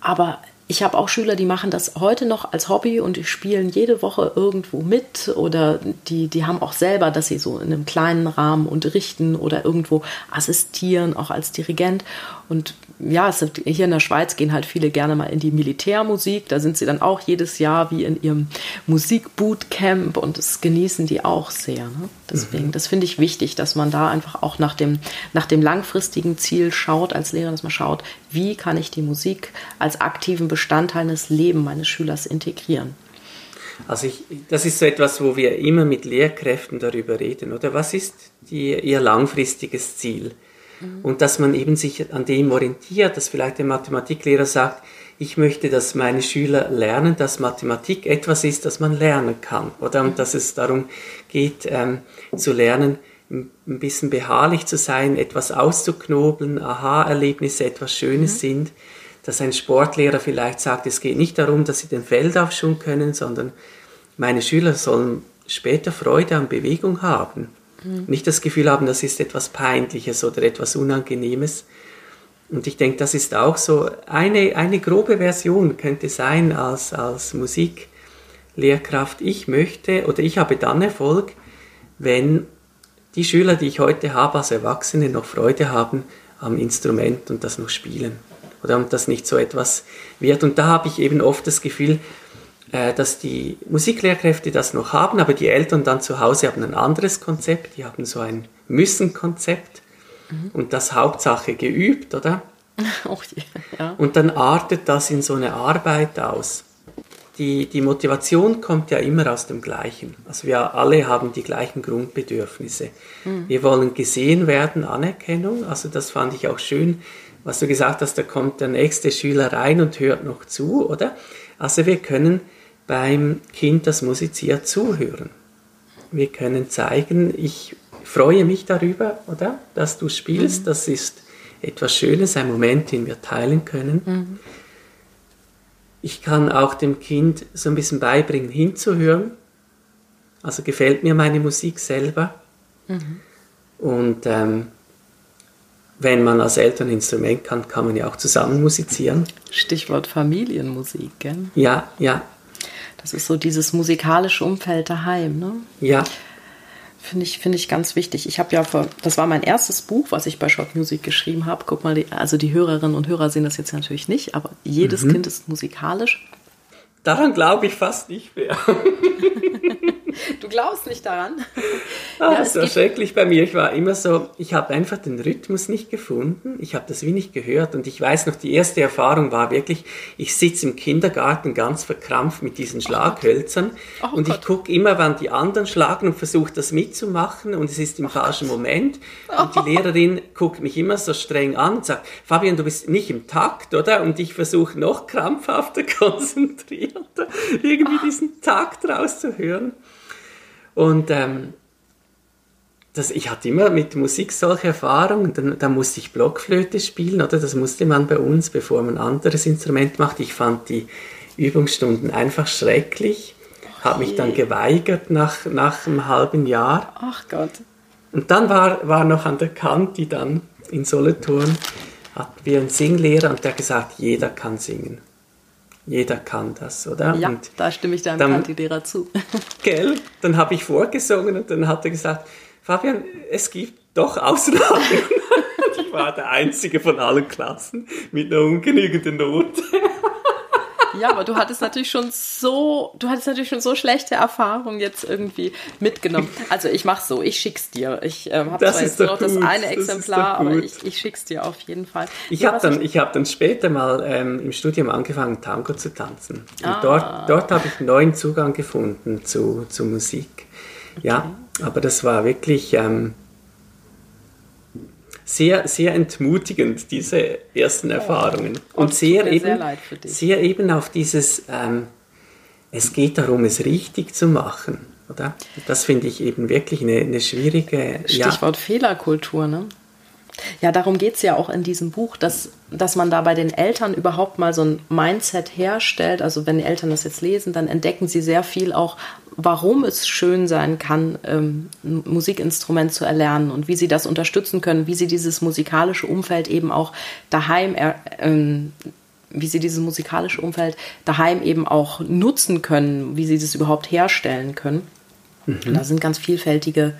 Aber ich habe auch Schüler, die machen das heute noch als Hobby und die spielen jede Woche irgendwo mit oder die, die haben auch selber, dass sie so in einem kleinen Rahmen unterrichten oder irgendwo assistieren, auch als Dirigent. Und ja, es sind, hier in der Schweiz gehen halt viele gerne mal in die Militärmusik. Da sind sie dann auch jedes Jahr wie in ihrem Musikbootcamp und das genießen die auch sehr. Ne? Deswegen, mhm. das finde ich wichtig, dass man da einfach auch nach dem, nach dem langfristigen Ziel schaut, als Lehrer, dass man schaut, wie kann ich die Musik als aktiven Bestandteil des Lebens meines Schülers integrieren. Also ich, das ist so etwas, wo wir immer mit Lehrkräften darüber reden, oder? Was ist die, ihr langfristiges Ziel? Mhm. Und dass man eben sich an dem orientiert, dass vielleicht der Mathematiklehrer sagt, ich möchte, dass meine Schüler lernen, dass Mathematik etwas ist, das man lernen kann. Oder und dass es darum geht, ähm, zu lernen, ein bisschen beharrlich zu sein, etwas auszuknobeln, Aha-Erlebnisse, etwas Schönes mhm. sind. Dass ein Sportlehrer vielleicht sagt, es geht nicht darum, dass sie den Feldaufschwung können, sondern meine Schüler sollen später Freude an Bewegung haben. Nicht das Gefühl haben, das ist etwas Peinliches oder etwas Unangenehmes. Und ich denke, das ist auch so eine, eine grobe Version könnte sein als, als Musiklehrkraft. Ich möchte oder ich habe dann Erfolg, wenn die Schüler, die ich heute habe als Erwachsene, noch Freude haben am Instrument und das noch spielen. Oder und das nicht so etwas wird. Und da habe ich eben oft das Gefühl, dass die Musiklehrkräfte das noch haben, aber die Eltern dann zu Hause haben ein anderes Konzept, die haben so ein Müssen-Konzept mhm. und das Hauptsache geübt, oder? Oh je, ja. Und dann artet das in so eine Arbeit aus. Die, die Motivation kommt ja immer aus dem Gleichen. Also wir alle haben die gleichen Grundbedürfnisse. Mhm. Wir wollen gesehen werden, Anerkennung. Also das fand ich auch schön, was du gesagt hast, da kommt der nächste Schüler rein und hört noch zu, oder? Also wir können beim Kind, das musiziert, zuhören. Wir können zeigen, ich freue mich darüber, oder? Dass du spielst. Mhm. Das ist etwas Schönes, ein Moment, den wir teilen können. Mhm. Ich kann auch dem Kind so ein bisschen beibringen, hinzuhören. Also gefällt mir meine Musik selber. Mhm. Und ähm, wenn man als Eltern ein Instrument kann, kann man ja auch zusammen musizieren. Stichwort Familienmusik, gell? Ja, ja. Das ist so dieses musikalische Umfeld daheim, ne? Ja. Finde ich, finde ich ganz wichtig. Ich habe ja vor, das war mein erstes Buch, was ich bei Short Music geschrieben habe. Guck mal, die, also die Hörerinnen und Hörer sehen das jetzt natürlich nicht, aber jedes mhm. Kind ist musikalisch. Daran glaube ich fast nicht mehr. Du glaubst nicht daran? Ah, ja, das war schrecklich bei mir. Ich war immer so, ich habe einfach den Rhythmus nicht gefunden. Ich habe das wie nicht gehört. Und ich weiß noch, die erste Erfahrung war wirklich, ich sitze im Kindergarten ganz verkrampft mit diesen Schlaghölzern. Oh und ich gucke immer, wann die anderen schlagen und versuche das mitzumachen. Und es ist im oh falschen Gott. Moment. Und die Lehrerin guckt mich immer so streng an und sagt, Fabian, du bist nicht im Takt, oder? Und ich versuche noch krampfhafter konzentrierter irgendwie diesen Takt rauszuhören. Und ähm, das, ich hatte immer mit Musik solche Erfahrungen. Dann, dann musste ich Blockflöte spielen, oder? Das musste man bei uns, bevor man ein anderes Instrument macht. Ich fand die Übungsstunden einfach schrecklich. Habe mich dann geweigert nach, nach einem halben Jahr. Ach Gott. Und dann war, war noch an der Kanti dann in Solothurn, hatten wir einen Singlehrer und der hat gesagt, jeder kann singen. Jeder kann das, oder? Ja, und da stimme ich deinem Kantidierer zu. Gell? Dann habe ich vorgesungen und dann hat er gesagt, Fabian, es gibt doch Ausnahmen. ich war der Einzige von allen Klassen mit einer ungenügenden Note. Ja, aber du hattest natürlich schon so, du hattest natürlich schon so schlechte Erfahrungen jetzt irgendwie mitgenommen. Also ich mach's so, ich schick's dir. Ich ähm, habe zwar jetzt nur noch das eine Exemplar, das aber ich, ich schick's dir auf jeden Fall. Ich ja, habe dann, ich hab dann später mal ähm, im Studium angefangen, Tango zu tanzen. Und ah. dort, dort habe ich neuen Zugang gefunden zu, zu Musik. Okay. Ja, aber das war wirklich ähm, sehr, sehr entmutigend, diese ersten Erfahrungen. Oh, und sehr eben, sehr, sehr, eben auf dieses, ähm, es geht darum, es richtig zu machen. Oder? Das finde ich eben wirklich eine, eine schwierige. Stichwort ja. Fehlerkultur, ne? Ja, darum geht es ja auch in diesem Buch, dass, dass man da bei den Eltern überhaupt mal so ein Mindset herstellt. Also wenn die Eltern das jetzt lesen, dann entdecken sie sehr viel auch warum es schön sein kann, ähm, ein Musikinstrument zu erlernen und wie sie das unterstützen können, wie sie dieses musikalische Umfeld eben auch daheim, ähm, wie sie dieses musikalische Umfeld daheim eben auch nutzen können, wie sie das überhaupt herstellen können. Mhm. Da sind ganz vielfältige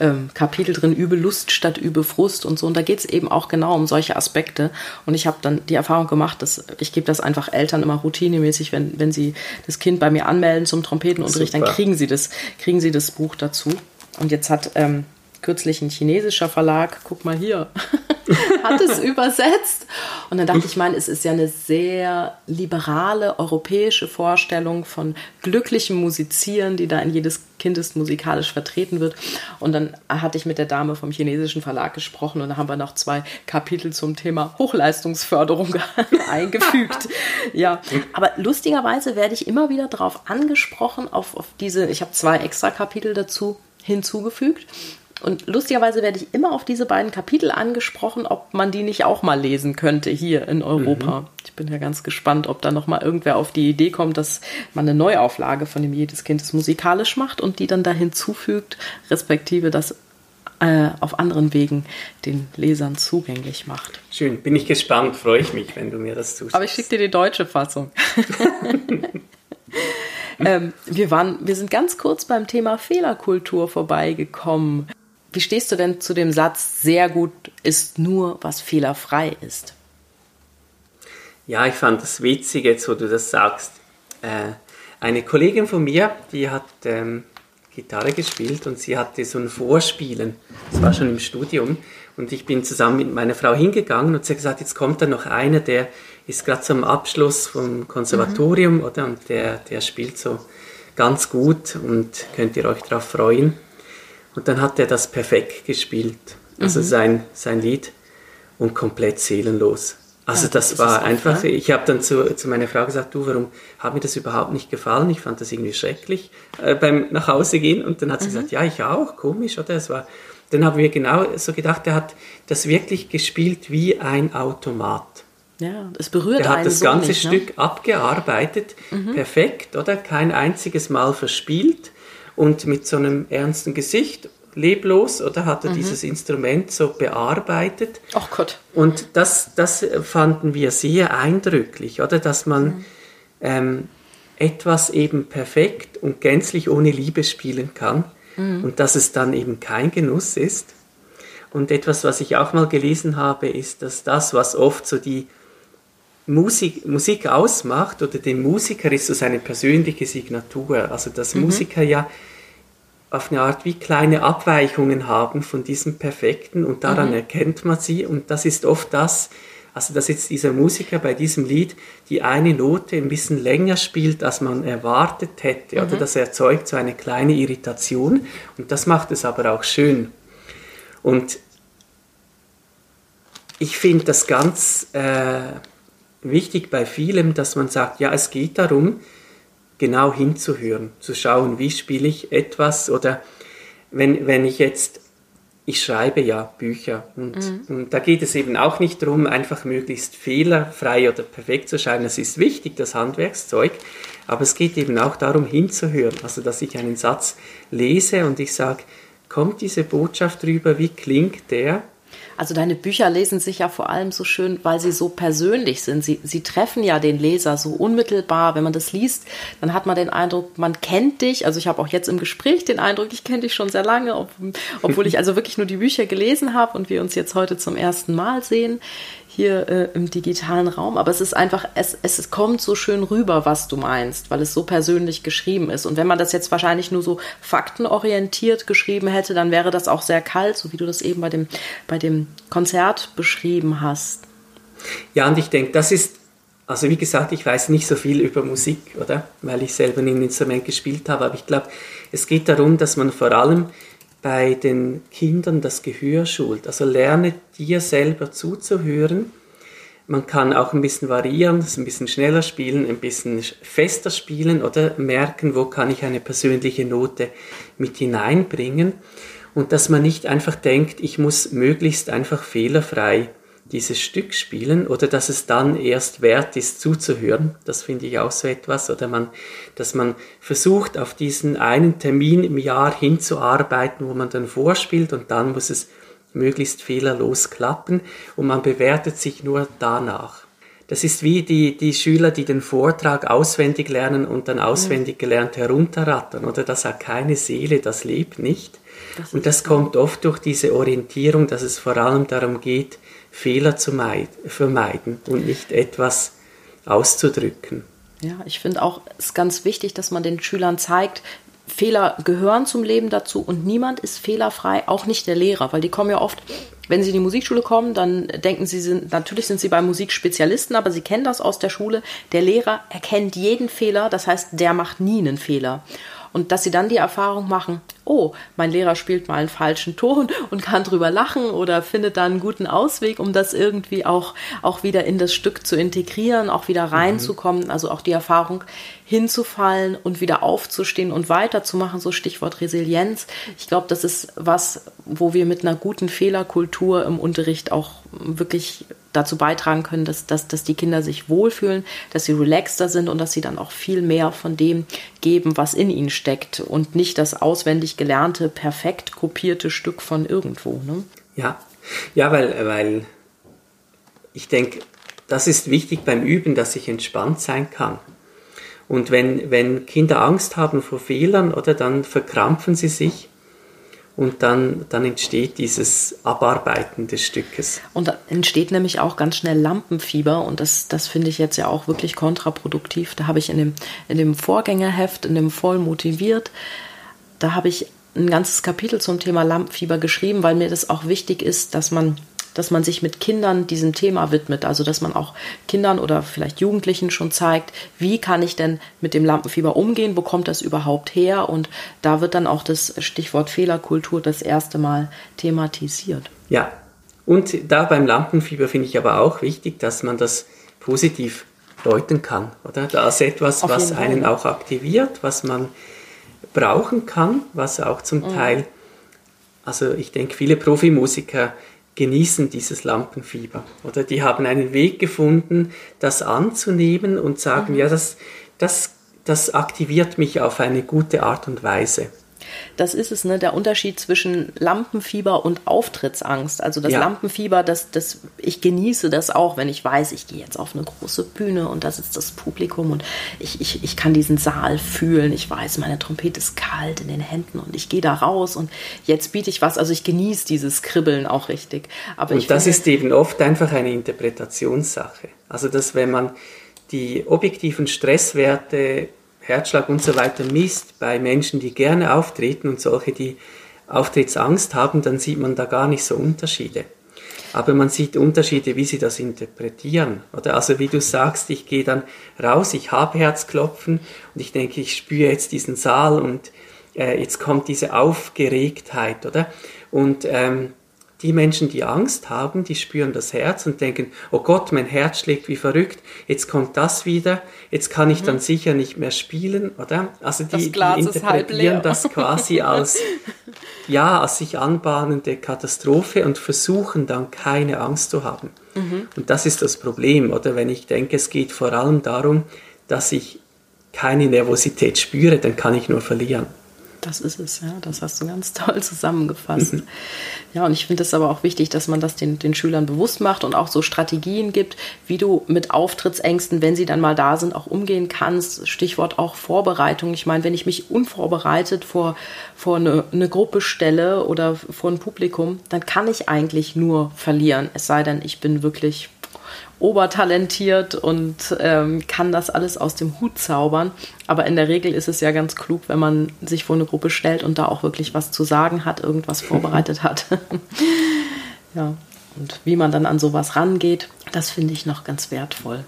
ähm, Kapitel drin, übe Lust statt übe Frust und so. Und da geht es eben auch genau um solche Aspekte. Und ich habe dann die Erfahrung gemacht, dass ich gebe das einfach Eltern immer routinemäßig, wenn, wenn sie das Kind bei mir anmelden zum Trompetenunterricht, Super. dann kriegen sie das, kriegen sie das Buch dazu. Und jetzt hat ähm, kürzlich ein chinesischer Verlag, guck mal hier, hat es übersetzt. Und dann dachte ich, meine, es ist ja eine sehr liberale europäische Vorstellung von glücklichem Musizieren, die da in jedes Kindes musikalisch vertreten wird. Und dann hatte ich mit der Dame vom chinesischen Verlag gesprochen und da haben wir noch zwei Kapitel zum Thema Hochleistungsförderung eingefügt. ja, aber lustigerweise werde ich immer wieder darauf angesprochen, auf, auf diese, ich habe zwei extra Kapitel dazu hinzugefügt. Und lustigerweise werde ich immer auf diese beiden Kapitel angesprochen, ob man die nicht auch mal lesen könnte hier in Europa. Mhm. Ich bin ja ganz gespannt, ob da noch mal irgendwer auf die Idee kommt, dass man eine Neuauflage von dem Jedes Kindes musikalisch macht und die dann da hinzufügt, respektive das äh, auf anderen Wegen den Lesern zugänglich macht. Schön, bin ich gespannt, freue ich mich, wenn du mir das zuschickst. Aber ich schicke dir die deutsche Fassung. ähm, wir, waren, wir sind ganz kurz beim Thema Fehlerkultur vorbeigekommen. Wie stehst du denn zu dem Satz, sehr gut ist nur, was fehlerfrei ist? Ja, ich fand das witzig, jetzt wo du das sagst. Äh, eine Kollegin von mir, die hat ähm, Gitarre gespielt und sie hatte so ein Vorspielen. Das war schon im Studium. Und ich bin zusammen mit meiner Frau hingegangen und sie hat gesagt, jetzt kommt da noch einer, der ist gerade zum Abschluss vom Konservatorium, mhm. oder? Und der, der spielt so ganz gut und könnt ihr euch darauf freuen. Und dann hat er das perfekt gespielt. Also mhm. sein, sein Lied und komplett seelenlos. Also ja, das, das war einfach, ne? ich habe dann zu, zu meiner Frau gesagt, du, warum hat mir das überhaupt nicht gefallen? Ich fand das irgendwie schrecklich äh, beim nach Hause gehen. Und dann hat sie mhm. gesagt, ja, ich auch, komisch, oder? Es war, dann haben wir genau so gedacht, er hat das wirklich gespielt wie ein Automat. Ja, es berührt Er hat das so ganze nicht, ne? Stück ne? abgearbeitet, mhm. perfekt, oder? Kein einziges Mal verspielt und mit so einem ernsten Gesicht, leblos, oder? Hat er mhm. dieses Instrument so bearbeitet. Ach Gott. Und das, das fanden wir sehr eindrücklich, oder? Dass man mhm. ähm, etwas eben perfekt und gänzlich ohne Liebe spielen kann mhm. und dass es dann eben kein Genuss ist. Und etwas, was ich auch mal gelesen habe, ist, dass das, was oft so die Musik, Musik ausmacht oder den Musiker ist so seine persönliche Signatur. Also dass mhm. Musiker ja auf eine Art wie kleine Abweichungen haben von diesem Perfekten und daran mhm. erkennt man sie und das ist oft das, also dass jetzt dieser Musiker bei diesem Lied die eine Note ein bisschen länger spielt, als man erwartet hätte mhm. oder das erzeugt so eine kleine Irritation und das macht es aber auch schön. Und ich finde das ganz äh, wichtig bei vielem, dass man sagt, ja, es geht darum, genau hinzuhören, zu schauen, wie spiele ich etwas oder wenn, wenn ich jetzt, ich schreibe ja Bücher und, mhm. und da geht es eben auch nicht darum, einfach möglichst fehlerfrei oder perfekt zu schreiben. Es ist wichtig, das Handwerkszeug, aber es geht eben auch darum, hinzuhören. Also, dass ich einen Satz lese und ich sage, kommt diese Botschaft rüber, wie klingt der? Also deine Bücher lesen sich ja vor allem so schön, weil sie so persönlich sind. Sie, sie treffen ja den Leser so unmittelbar. Wenn man das liest, dann hat man den Eindruck, man kennt dich. Also ich habe auch jetzt im Gespräch den Eindruck, ich kenne dich schon sehr lange, ob, obwohl ich also wirklich nur die Bücher gelesen habe und wir uns jetzt heute zum ersten Mal sehen hier äh, im digitalen Raum. Aber es ist einfach, es, es kommt so schön rüber, was du meinst, weil es so persönlich geschrieben ist. Und wenn man das jetzt wahrscheinlich nur so faktenorientiert geschrieben hätte, dann wäre das auch sehr kalt, so wie du das eben bei dem, bei dem Konzert beschrieben hast. Ja, und ich denke, das ist also wie gesagt, ich weiß nicht so viel über Musik, oder? Weil ich selber nie ein Instrument gespielt habe. Aber ich glaube, es geht darum, dass man vor allem bei den Kindern das Gehör schult. Also lerne dir selber zuzuhören. Man kann auch ein bisschen variieren, ein bisschen schneller spielen, ein bisschen fester spielen oder merken, wo kann ich eine persönliche Note mit hineinbringen. Und dass man nicht einfach denkt, ich muss möglichst einfach fehlerfrei dieses Stück spielen oder dass es dann erst wert ist zuzuhören. Das finde ich auch so etwas. Oder man, dass man versucht, auf diesen einen Termin im Jahr hinzuarbeiten, wo man dann vorspielt und dann muss es möglichst fehlerlos klappen und man bewertet sich nur danach. Das ist wie die, die Schüler, die den Vortrag auswendig lernen und dann auswendig gelernt herunterrattern, oder? Das hat keine Seele, das lebt nicht. Das und das kommt oft durch diese Orientierung, dass es vor allem darum geht, Fehler zu vermeiden und nicht etwas auszudrücken. Ja, ich finde auch, es ist ganz wichtig, dass man den Schülern zeigt, Fehler gehören zum Leben dazu und niemand ist fehlerfrei, auch nicht der Lehrer, weil die kommen ja oft, wenn sie in die Musikschule kommen, dann denken sie, sind, natürlich sind sie bei Musikspezialisten, aber sie kennen das aus der Schule. Der Lehrer erkennt jeden Fehler, das heißt, der macht nie einen Fehler. Und dass sie dann die Erfahrung machen, oh, mein Lehrer spielt mal einen falschen Ton und kann drüber lachen oder findet dann einen guten Ausweg, um das irgendwie auch, auch wieder in das Stück zu integrieren, auch wieder reinzukommen. Mhm. Also auch die Erfahrung hinzufallen und wieder aufzustehen und weiterzumachen, so Stichwort Resilienz. Ich glaube, das ist was, wo wir mit einer guten Fehlerkultur im Unterricht auch wirklich dazu beitragen können, dass, dass, dass die Kinder sich wohlfühlen, dass sie relaxter sind und dass sie dann auch viel mehr von dem geben, was in ihnen steckt und nicht das auswendig gelernte, perfekt kopierte Stück von irgendwo. Ne? Ja, ja, weil, weil ich denke, das ist wichtig beim Üben, dass ich entspannt sein kann. Und wenn, wenn Kinder Angst haben vor Fehlern, oder dann verkrampfen sie sich und dann, dann entsteht dieses Abarbeiten des Stückes. Und da entsteht nämlich auch ganz schnell Lampenfieber und das, das finde ich jetzt ja auch wirklich kontraproduktiv. Da habe ich in dem, in dem Vorgängerheft, in dem voll motiviert, da habe ich ein ganzes Kapitel zum Thema Lampenfieber geschrieben, weil mir das auch wichtig ist, dass man dass man sich mit Kindern diesem Thema widmet, also dass man auch Kindern oder vielleicht Jugendlichen schon zeigt, wie kann ich denn mit dem Lampenfieber umgehen, wo kommt das überhaupt her und da wird dann auch das Stichwort Fehlerkultur das erste Mal thematisiert. Ja, und da beim Lampenfieber finde ich aber auch wichtig, dass man das positiv deuten kann, oder? Da ist etwas, was einen auch aktiviert, was man brauchen kann, was auch zum mhm. Teil, also ich denke, viele Profimusiker genießen dieses Lampenfieber oder die haben einen Weg gefunden, das anzunehmen und sagen, mhm. ja, das, das, das aktiviert mich auf eine gute Art und Weise. Das ist es, ne? Der Unterschied zwischen Lampenfieber und Auftrittsangst. Also das ja. Lampenfieber, das, das, ich genieße das auch, wenn ich weiß, ich gehe jetzt auf eine große Bühne und das ist das Publikum und ich, ich, ich kann diesen Saal fühlen. Ich weiß, meine Trompete ist kalt in den Händen und ich gehe da raus und jetzt biete ich was. Also ich genieße dieses Kribbeln auch richtig. Aber und das finde, ist eben oft einfach eine Interpretationssache. Also dass wenn man die objektiven Stresswerte Herzschlag und so weiter misst bei Menschen, die gerne auftreten und solche, die Auftrittsangst haben, dann sieht man da gar nicht so Unterschiede. Aber man sieht Unterschiede, wie sie das interpretieren. Oder also wie du sagst, ich gehe dann raus, ich habe Herzklopfen und ich denke, ich spüre jetzt diesen Saal und äh, jetzt kommt diese Aufgeregtheit, oder? Und ähm, die Menschen, die Angst haben, die spüren das Herz und denken, oh Gott, mein Herz schlägt wie verrückt, jetzt kommt das wieder, jetzt kann ich mhm. dann sicher nicht mehr spielen, oder? Also die, die interpretieren das quasi als, ja, als sich anbahnende Katastrophe und versuchen dann keine Angst zu haben. Mhm. Und das ist das Problem, oder? Wenn ich denke, es geht vor allem darum, dass ich keine Nervosität spüre, dann kann ich nur verlieren. Das ist es, ja. Das hast du ganz toll zusammengefasst. Mhm. Ja, und ich finde es aber auch wichtig, dass man das den, den Schülern bewusst macht und auch so Strategien gibt, wie du mit Auftrittsängsten, wenn sie dann mal da sind, auch umgehen kannst. Stichwort auch Vorbereitung. Ich meine, wenn ich mich unvorbereitet vor, vor eine, eine Gruppe stelle oder vor ein Publikum, dann kann ich eigentlich nur verlieren. Es sei denn, ich bin wirklich obertalentiert und ähm, kann das alles aus dem Hut zaubern. Aber in der Regel ist es ja ganz klug, wenn man sich vor eine Gruppe stellt und da auch wirklich was zu sagen hat, irgendwas vorbereitet hat. ja, und wie man dann an sowas rangeht, das finde ich noch ganz wertvoll.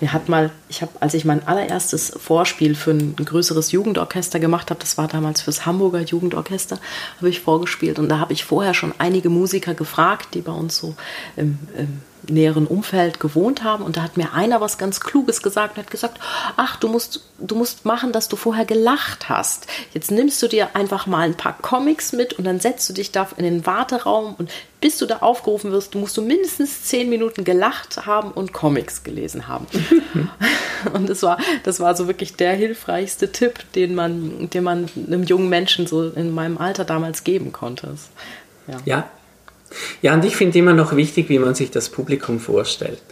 Mir hat mal, ich habe, als ich mein allererstes Vorspiel für ein, ein größeres Jugendorchester gemacht habe, das war damals fürs Hamburger Jugendorchester, habe ich vorgespielt und da habe ich vorher schon einige Musiker gefragt, die bei uns so im, im näheren Umfeld gewohnt haben. Und da hat mir einer was ganz Kluges gesagt und hat gesagt, ach, du musst, du musst machen, dass du vorher gelacht hast. Jetzt nimmst du dir einfach mal ein paar Comics mit und dann setzt du dich da in den Warteraum und bis du da aufgerufen wirst, musst du mindestens zehn Minuten gelacht haben und Comics gelesen haben. und das war, das war so wirklich der hilfreichste Tipp, den man, den man einem jungen Menschen so in meinem Alter damals geben konnte. Ja. ja, ja, und ich finde immer noch wichtig, wie man sich das Publikum vorstellt.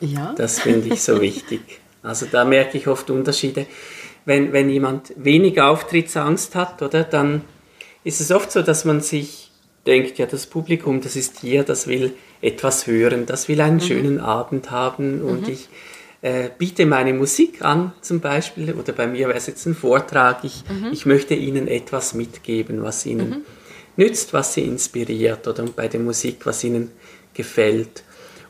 Ja. Das finde ich so wichtig. Also da merke ich oft Unterschiede. Wenn, wenn jemand wenig Auftrittsangst hat, oder, dann ist es oft so, dass man sich denkt, ja, das Publikum, das ist hier, das will etwas hören, das will einen mhm. schönen Abend haben und mhm. ich äh, biete meine Musik an zum Beispiel, oder bei mir wäre es jetzt ein Vortrag, ich, mhm. ich möchte ihnen etwas mitgeben, was ihnen mhm nützt, was sie inspiriert oder bei der Musik, was ihnen gefällt.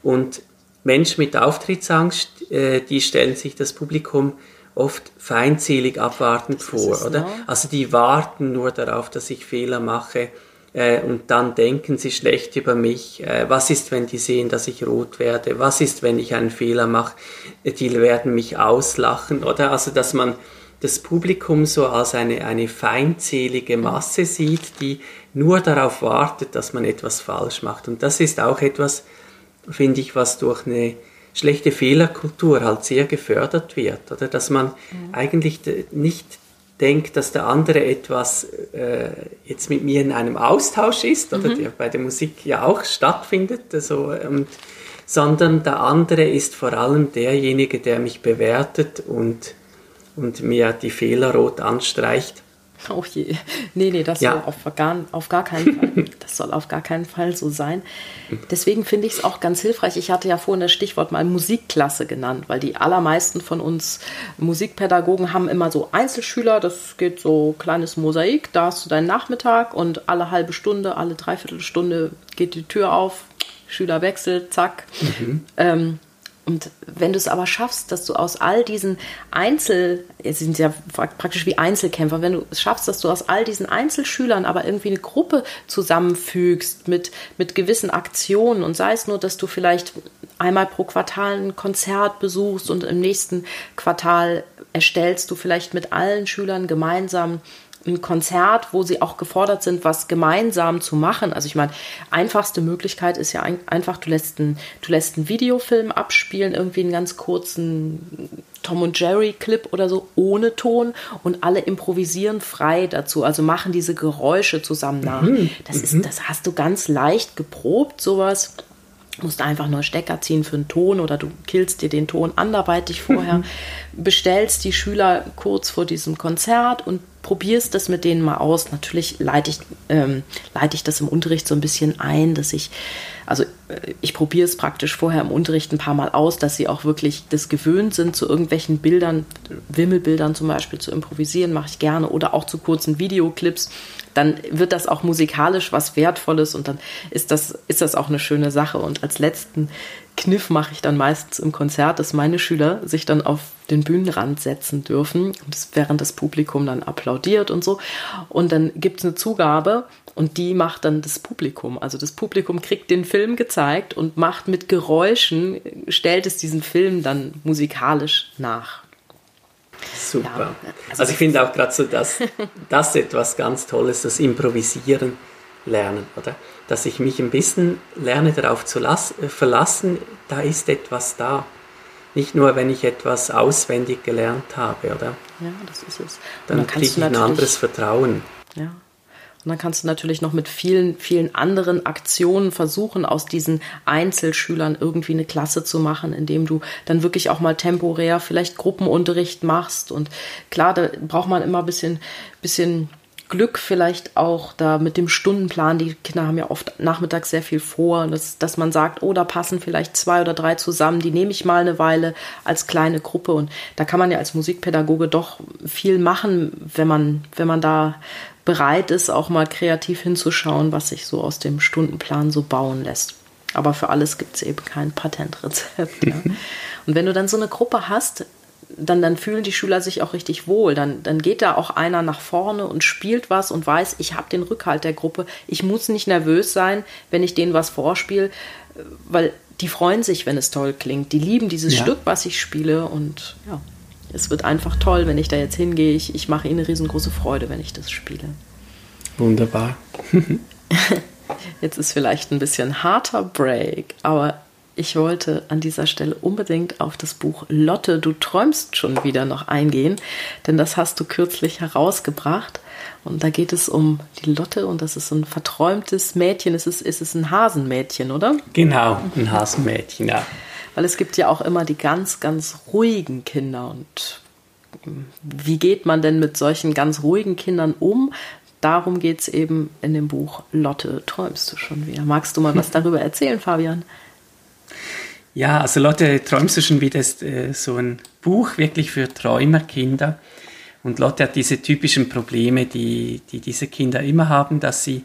Und Menschen mit Auftrittsangst, äh, die stellen sich das Publikum oft feindselig abwartend vor, oder? Also die warten nur darauf, dass ich Fehler mache äh, und dann denken sie schlecht über mich. Äh, was ist, wenn die sehen, dass ich rot werde? Was ist, wenn ich einen Fehler mache? Die werden mich auslachen, oder? Also dass man das Publikum so als eine, eine feindselige Masse sieht, die nur darauf wartet, dass man etwas falsch macht. Und das ist auch etwas, finde ich, was durch eine schlechte Fehlerkultur halt sehr gefördert wird. Oder dass man mhm. eigentlich nicht denkt, dass der andere etwas äh, jetzt mit mir in einem Austausch ist, oder mhm. der bei der Musik ja auch stattfindet, also, und, sondern der andere ist vor allem derjenige, der mich bewertet und und mir die Fehler rot anstreicht. Oh je. Nee, nee, das ja. soll auf gar, auf gar keinen Fall. Das soll auf gar keinen Fall so sein. Deswegen finde ich es auch ganz hilfreich. Ich hatte ja vorhin das Stichwort mal Musikklasse genannt, weil die allermeisten von uns Musikpädagogen haben immer so Einzelschüler. Das geht so kleines Mosaik. Da hast du deinen Nachmittag und alle halbe Stunde, alle Dreiviertelstunde geht die Tür auf. Schüler wechselt, zack. Mhm. Ähm, und wenn du es aber schaffst, dass du aus all diesen Einzel, es sind ja praktisch wie Einzelkämpfer, wenn du es schaffst, dass du aus all diesen Einzelschülern aber irgendwie eine Gruppe zusammenfügst mit, mit gewissen Aktionen und sei es nur, dass du vielleicht einmal pro Quartal ein Konzert besuchst und im nächsten Quartal erstellst du vielleicht mit allen Schülern gemeinsam ein Konzert, wo sie auch gefordert sind, was gemeinsam zu machen. Also ich meine, einfachste Möglichkeit ist ja einfach, du lässt einen, du lässt einen Videofilm abspielen, irgendwie einen ganz kurzen Tom und Jerry Clip oder so ohne Ton und alle improvisieren frei dazu, also machen diese Geräusche zusammen nach. Mhm. Das ist, mhm. das hast du ganz leicht geprobt, sowas musst einfach nur Stecker ziehen für einen Ton oder du killst dir den Ton anderweitig vorher, mhm. bestellst die Schüler kurz vor diesem Konzert und probierst das mit denen mal aus. Natürlich leite ich, ähm, leite ich das im Unterricht so ein bisschen ein, dass ich, also äh, ich probiere es praktisch vorher im Unterricht ein paar Mal aus, dass sie auch wirklich das gewöhnt sind, zu irgendwelchen Bildern, Wimmelbildern zum Beispiel zu improvisieren, mache ich gerne, oder auch zu kurzen Videoclips, dann wird das auch musikalisch was Wertvolles und dann ist das, ist das auch eine schöne Sache. Und als letzten Kniff mache ich dann meistens im Konzert, dass meine Schüler sich dann auf den Bühnenrand setzen dürfen, während das Publikum dann applaudiert und so. Und dann gibt es eine Zugabe und die macht dann das Publikum. Also das Publikum kriegt den Film gezeigt und macht mit Geräuschen, stellt es diesen Film dann musikalisch nach. Super. Ja, also, also, ich finde auch gerade so, dass das etwas ganz Tolles, das Improvisieren lernen, oder? Dass ich mich ein bisschen lerne darauf zu äh, verlassen, da ist etwas da. Nicht nur, wenn ich etwas auswendig gelernt habe, oder? Ja, das ist es. Dann kriege ich ein anderes Vertrauen. Ja, und dann kannst du natürlich noch mit vielen, vielen anderen Aktionen versuchen, aus diesen Einzelschülern irgendwie eine Klasse zu machen, indem du dann wirklich auch mal temporär vielleicht Gruppenunterricht machst. Und klar, da braucht man immer ein bisschen, bisschen Glück vielleicht auch da mit dem Stundenplan. Die Kinder haben ja oft nachmittags sehr viel vor, dass, dass man sagt, oh, da passen vielleicht zwei oder drei zusammen, die nehme ich mal eine Weile als kleine Gruppe. Und da kann man ja als Musikpädagoge doch viel machen, wenn man, wenn man da bereit ist, auch mal kreativ hinzuschauen, was sich so aus dem Stundenplan so bauen lässt. Aber für alles gibt es eben kein Patentrezept. Ja. Und wenn du dann so eine Gruppe hast, dann, dann fühlen die Schüler sich auch richtig wohl. Dann, dann geht da auch einer nach vorne und spielt was und weiß, ich habe den Rückhalt der Gruppe. Ich muss nicht nervös sein, wenn ich denen was vorspiele, weil die freuen sich, wenn es toll klingt. Die lieben dieses ja. Stück, was ich spiele und ja es wird einfach toll, wenn ich da jetzt hingehe. Ich, ich mache ihnen eine riesengroße Freude, wenn ich das spiele. Wunderbar. jetzt ist vielleicht ein bisschen harter Break, aber ich wollte an dieser Stelle unbedingt auf das Buch Lotte, du träumst schon wieder noch eingehen, denn das hast du kürzlich herausgebracht. Und da geht es um die Lotte und das ist ein verträumtes Mädchen. Es ist, ist es ein Hasenmädchen, oder? Genau, ein Hasenmädchen, ja. Weil es gibt ja auch immer die ganz, ganz ruhigen Kinder. Und hm, wie geht man denn mit solchen ganz ruhigen Kindern um? Darum geht es eben in dem Buch Lotte, träumst du schon wieder. Magst du mal was darüber erzählen, Fabian? Ja, also Lotte, träumst du schon wieder ist äh, so ein Buch wirklich für Träumerkinder. Und Lotte hat diese typischen Probleme, die, die diese Kinder immer haben, dass sie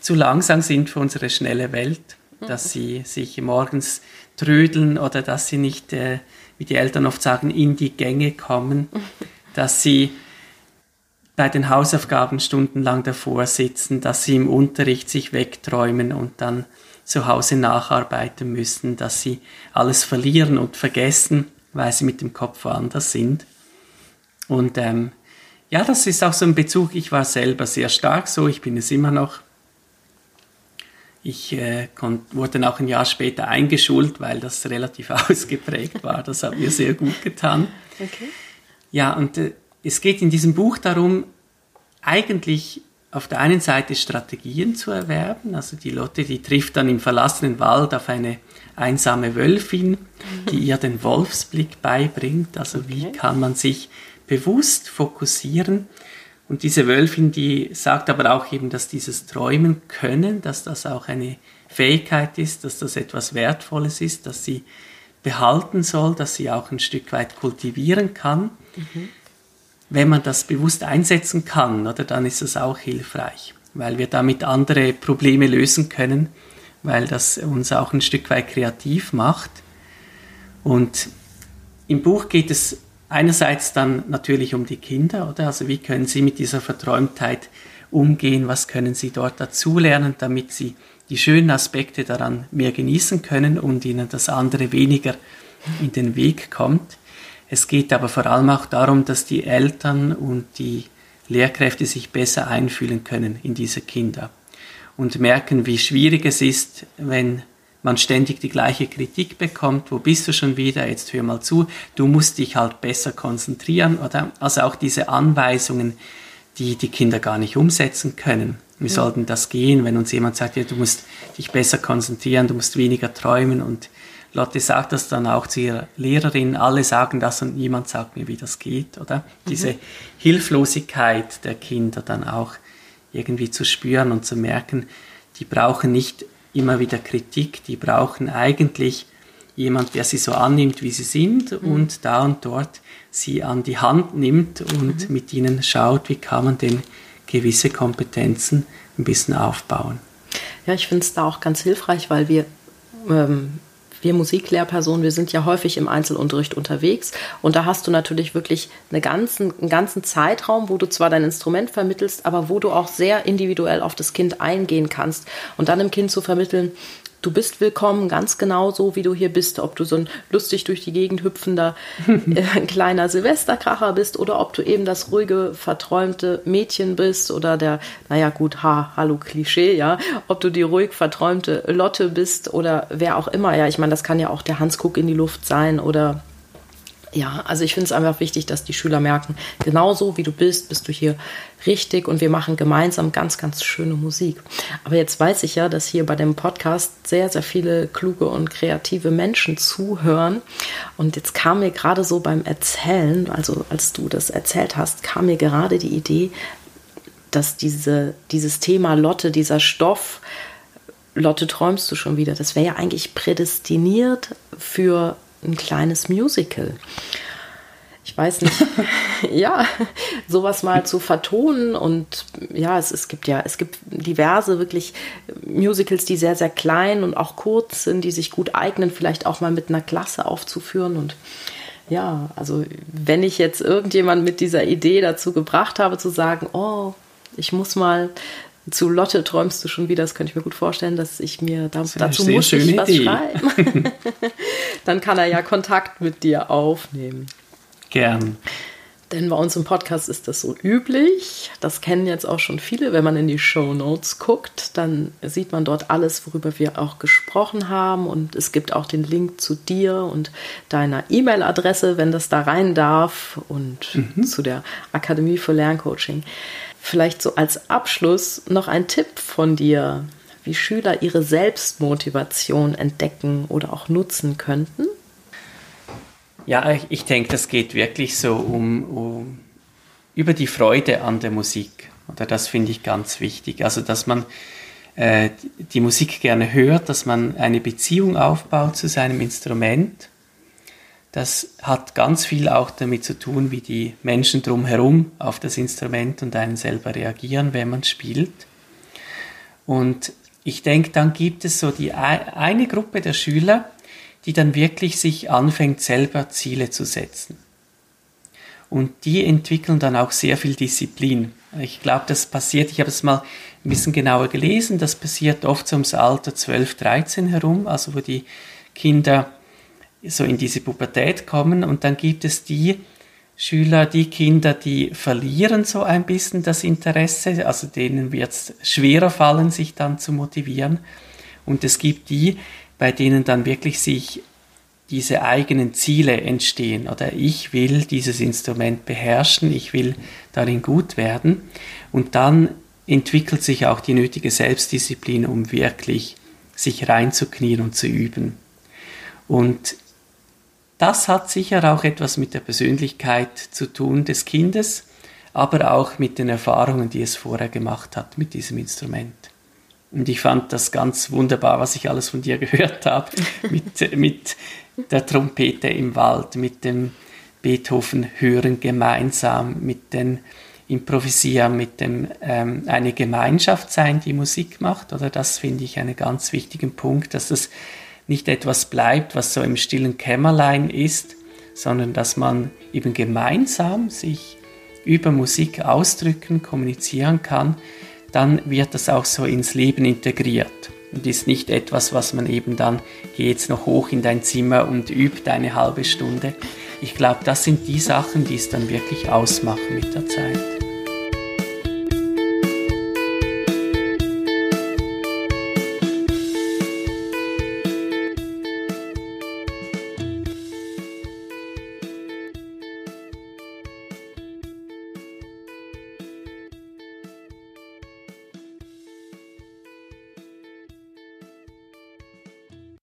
zu langsam sind für unsere schnelle Welt, dass mhm. sie sich morgens trödeln oder dass sie nicht, äh, wie die Eltern oft sagen, in die Gänge kommen, dass sie bei den Hausaufgaben stundenlang davor sitzen, dass sie im Unterricht sich wegträumen und dann zu Hause nacharbeiten müssen, dass sie alles verlieren und vergessen, weil sie mit dem Kopf woanders sind. Und ähm, ja, das ist auch so ein Bezug. Ich war selber sehr stark so, ich bin es immer noch. Ich äh, wurde dann auch ein Jahr später eingeschult, weil das relativ ausgeprägt war. Das hat mir sehr gut getan. Okay. Ja, und äh, es geht in diesem Buch darum, eigentlich auf der einen Seite Strategien zu erwerben. Also die Lotte, die trifft dann im verlassenen Wald auf eine einsame Wölfin, die ihr den Wolfsblick beibringt. Also wie kann man sich bewusst fokussieren Und diese Wölfin, die sagt aber auch eben, dass dieses Träumen können, dass das auch eine Fähigkeit ist, dass das etwas Wertvolles ist, dass sie behalten soll, dass sie auch ein Stück weit kultivieren kann. Mhm. Wenn man das bewusst einsetzen kann, oder, dann ist das auch hilfreich, weil wir damit andere Probleme lösen können, weil das uns auch ein Stück weit kreativ macht. Und im Buch geht es einerseits dann natürlich um die Kinder, oder? Also wie können sie mit dieser Verträumtheit umgehen? Was können sie dort dazulernen, damit sie die schönen Aspekte daran mehr genießen können und ihnen das andere weniger in den Weg kommt? Es geht aber vor allem auch darum, dass die Eltern und die Lehrkräfte sich besser einfühlen können in diese Kinder und merken, wie schwierig es ist, wenn man ständig die gleiche Kritik bekommt, wo bist du schon wieder, jetzt hör mal zu, du musst dich halt besser konzentrieren, oder? Also auch diese Anweisungen, die die Kinder gar nicht umsetzen können. Wie ja. sollten das gehen, wenn uns jemand sagt, ja, du musst dich besser konzentrieren, du musst weniger träumen und Lotte sagt das dann auch zu ihrer Lehrerin, alle sagen das und niemand sagt mir, wie das geht, oder? Mhm. Diese Hilflosigkeit der Kinder dann auch irgendwie zu spüren und zu merken, die brauchen nicht immer wieder Kritik, die brauchen eigentlich jemand, der sie so annimmt, wie sie sind mhm. und da und dort sie an die Hand nimmt und mhm. mit ihnen schaut, wie kann man denn gewisse Kompetenzen ein bisschen aufbauen. Ja, ich finde es da auch ganz hilfreich, weil wir ähm, wir Musiklehrpersonen, wir sind ja häufig im Einzelunterricht unterwegs. Und da hast du natürlich wirklich eine ganzen, einen ganzen Zeitraum, wo du zwar dein Instrument vermittelst, aber wo du auch sehr individuell auf das Kind eingehen kannst. Und dann dem Kind zu vermitteln, du bist willkommen, ganz genau so, wie du hier bist. Ob du so ein lustig durch die Gegend hüpfender äh, kleiner Silvesterkracher bist oder ob du eben das ruhige, verträumte Mädchen bist oder der, naja gut, ha, hallo Klischee, ja, ob du die ruhig verträumte Lotte bist oder wer auch immer. Ja, ich meine, das kann ja auch der Hans Kuck in die Luft sein oder ja, also ich finde es einfach wichtig, dass die Schüler merken, genauso wie du bist, bist du hier richtig und wir machen gemeinsam ganz, ganz schöne Musik. Aber jetzt weiß ich ja, dass hier bei dem Podcast sehr, sehr viele kluge und kreative Menschen zuhören. Und jetzt kam mir gerade so beim Erzählen, also als du das erzählt hast, kam mir gerade die Idee, dass diese, dieses Thema Lotte, dieser Stoff, Lotte träumst du schon wieder, das wäre ja eigentlich prädestiniert für ein kleines Musical. Ich weiß nicht, ja, sowas mal zu vertonen und ja, es, es gibt ja, es gibt diverse wirklich Musicals, die sehr, sehr klein und auch kurz sind, die sich gut eignen, vielleicht auch mal mit einer Klasse aufzuführen und ja, also wenn ich jetzt irgendjemand mit dieser Idee dazu gebracht habe, zu sagen, oh, ich muss mal zu Lotte träumst du schon wieder, das könnte ich mir gut vorstellen, dass ich mir da, dazu muss ich was Idee. schreiben. Dann kann er ja Kontakt mit dir aufnehmen. Gern. Denn bei uns im Podcast ist das so üblich. Das kennen jetzt auch schon viele. Wenn man in die Show Notes guckt, dann sieht man dort alles, worüber wir auch gesprochen haben. Und es gibt auch den Link zu dir und deiner E-Mail-Adresse, wenn das da rein darf, und mhm. zu der Akademie für Lerncoaching. Vielleicht so als Abschluss noch ein Tipp von dir, wie Schüler ihre Selbstmotivation entdecken oder auch nutzen könnten? Ja, ich denke, das geht wirklich so um, um über die Freude an der Musik. Oder das finde ich ganz wichtig. Also, dass man äh, die Musik gerne hört, dass man eine Beziehung aufbaut zu seinem Instrument das hat ganz viel auch damit zu tun, wie die Menschen drumherum auf das Instrument und einen selber reagieren, wenn man spielt. Und ich denke, dann gibt es so die eine Gruppe der Schüler, die dann wirklich sich anfängt, selber Ziele zu setzen. Und die entwickeln dann auch sehr viel Disziplin. Ich glaube, das passiert, ich habe es mal ein bisschen genauer gelesen, das passiert oft so ums Alter 12, 13 herum, also wo die Kinder so in diese Pubertät kommen und dann gibt es die Schüler, die Kinder, die verlieren so ein bisschen das Interesse, also denen wird es schwerer fallen, sich dann zu motivieren. Und es gibt die, bei denen dann wirklich sich diese eigenen Ziele entstehen oder ich will dieses Instrument beherrschen, ich will darin gut werden und dann entwickelt sich auch die nötige Selbstdisziplin, um wirklich sich reinzuknien und zu üben. Und das hat sicher auch etwas mit der Persönlichkeit zu tun des Kindes, aber auch mit den Erfahrungen, die es vorher gemacht hat mit diesem Instrument. Und ich fand das ganz wunderbar, was ich alles von dir gehört habe, mit, mit der Trompete im Wald, mit dem Beethoven hören gemeinsam, mit den Improvisieren, mit dem ähm, eine Gemeinschaft sein, die Musik macht. Oder das finde ich einen ganz wichtigen Punkt, dass das nicht etwas bleibt, was so im stillen Kämmerlein ist, sondern dass man eben gemeinsam sich über Musik ausdrücken, kommunizieren kann, dann wird das auch so ins Leben integriert und ist nicht etwas, was man eben dann, geh jetzt noch hoch in dein Zimmer und übt eine halbe Stunde. Ich glaube, das sind die Sachen, die es dann wirklich ausmachen mit der Zeit.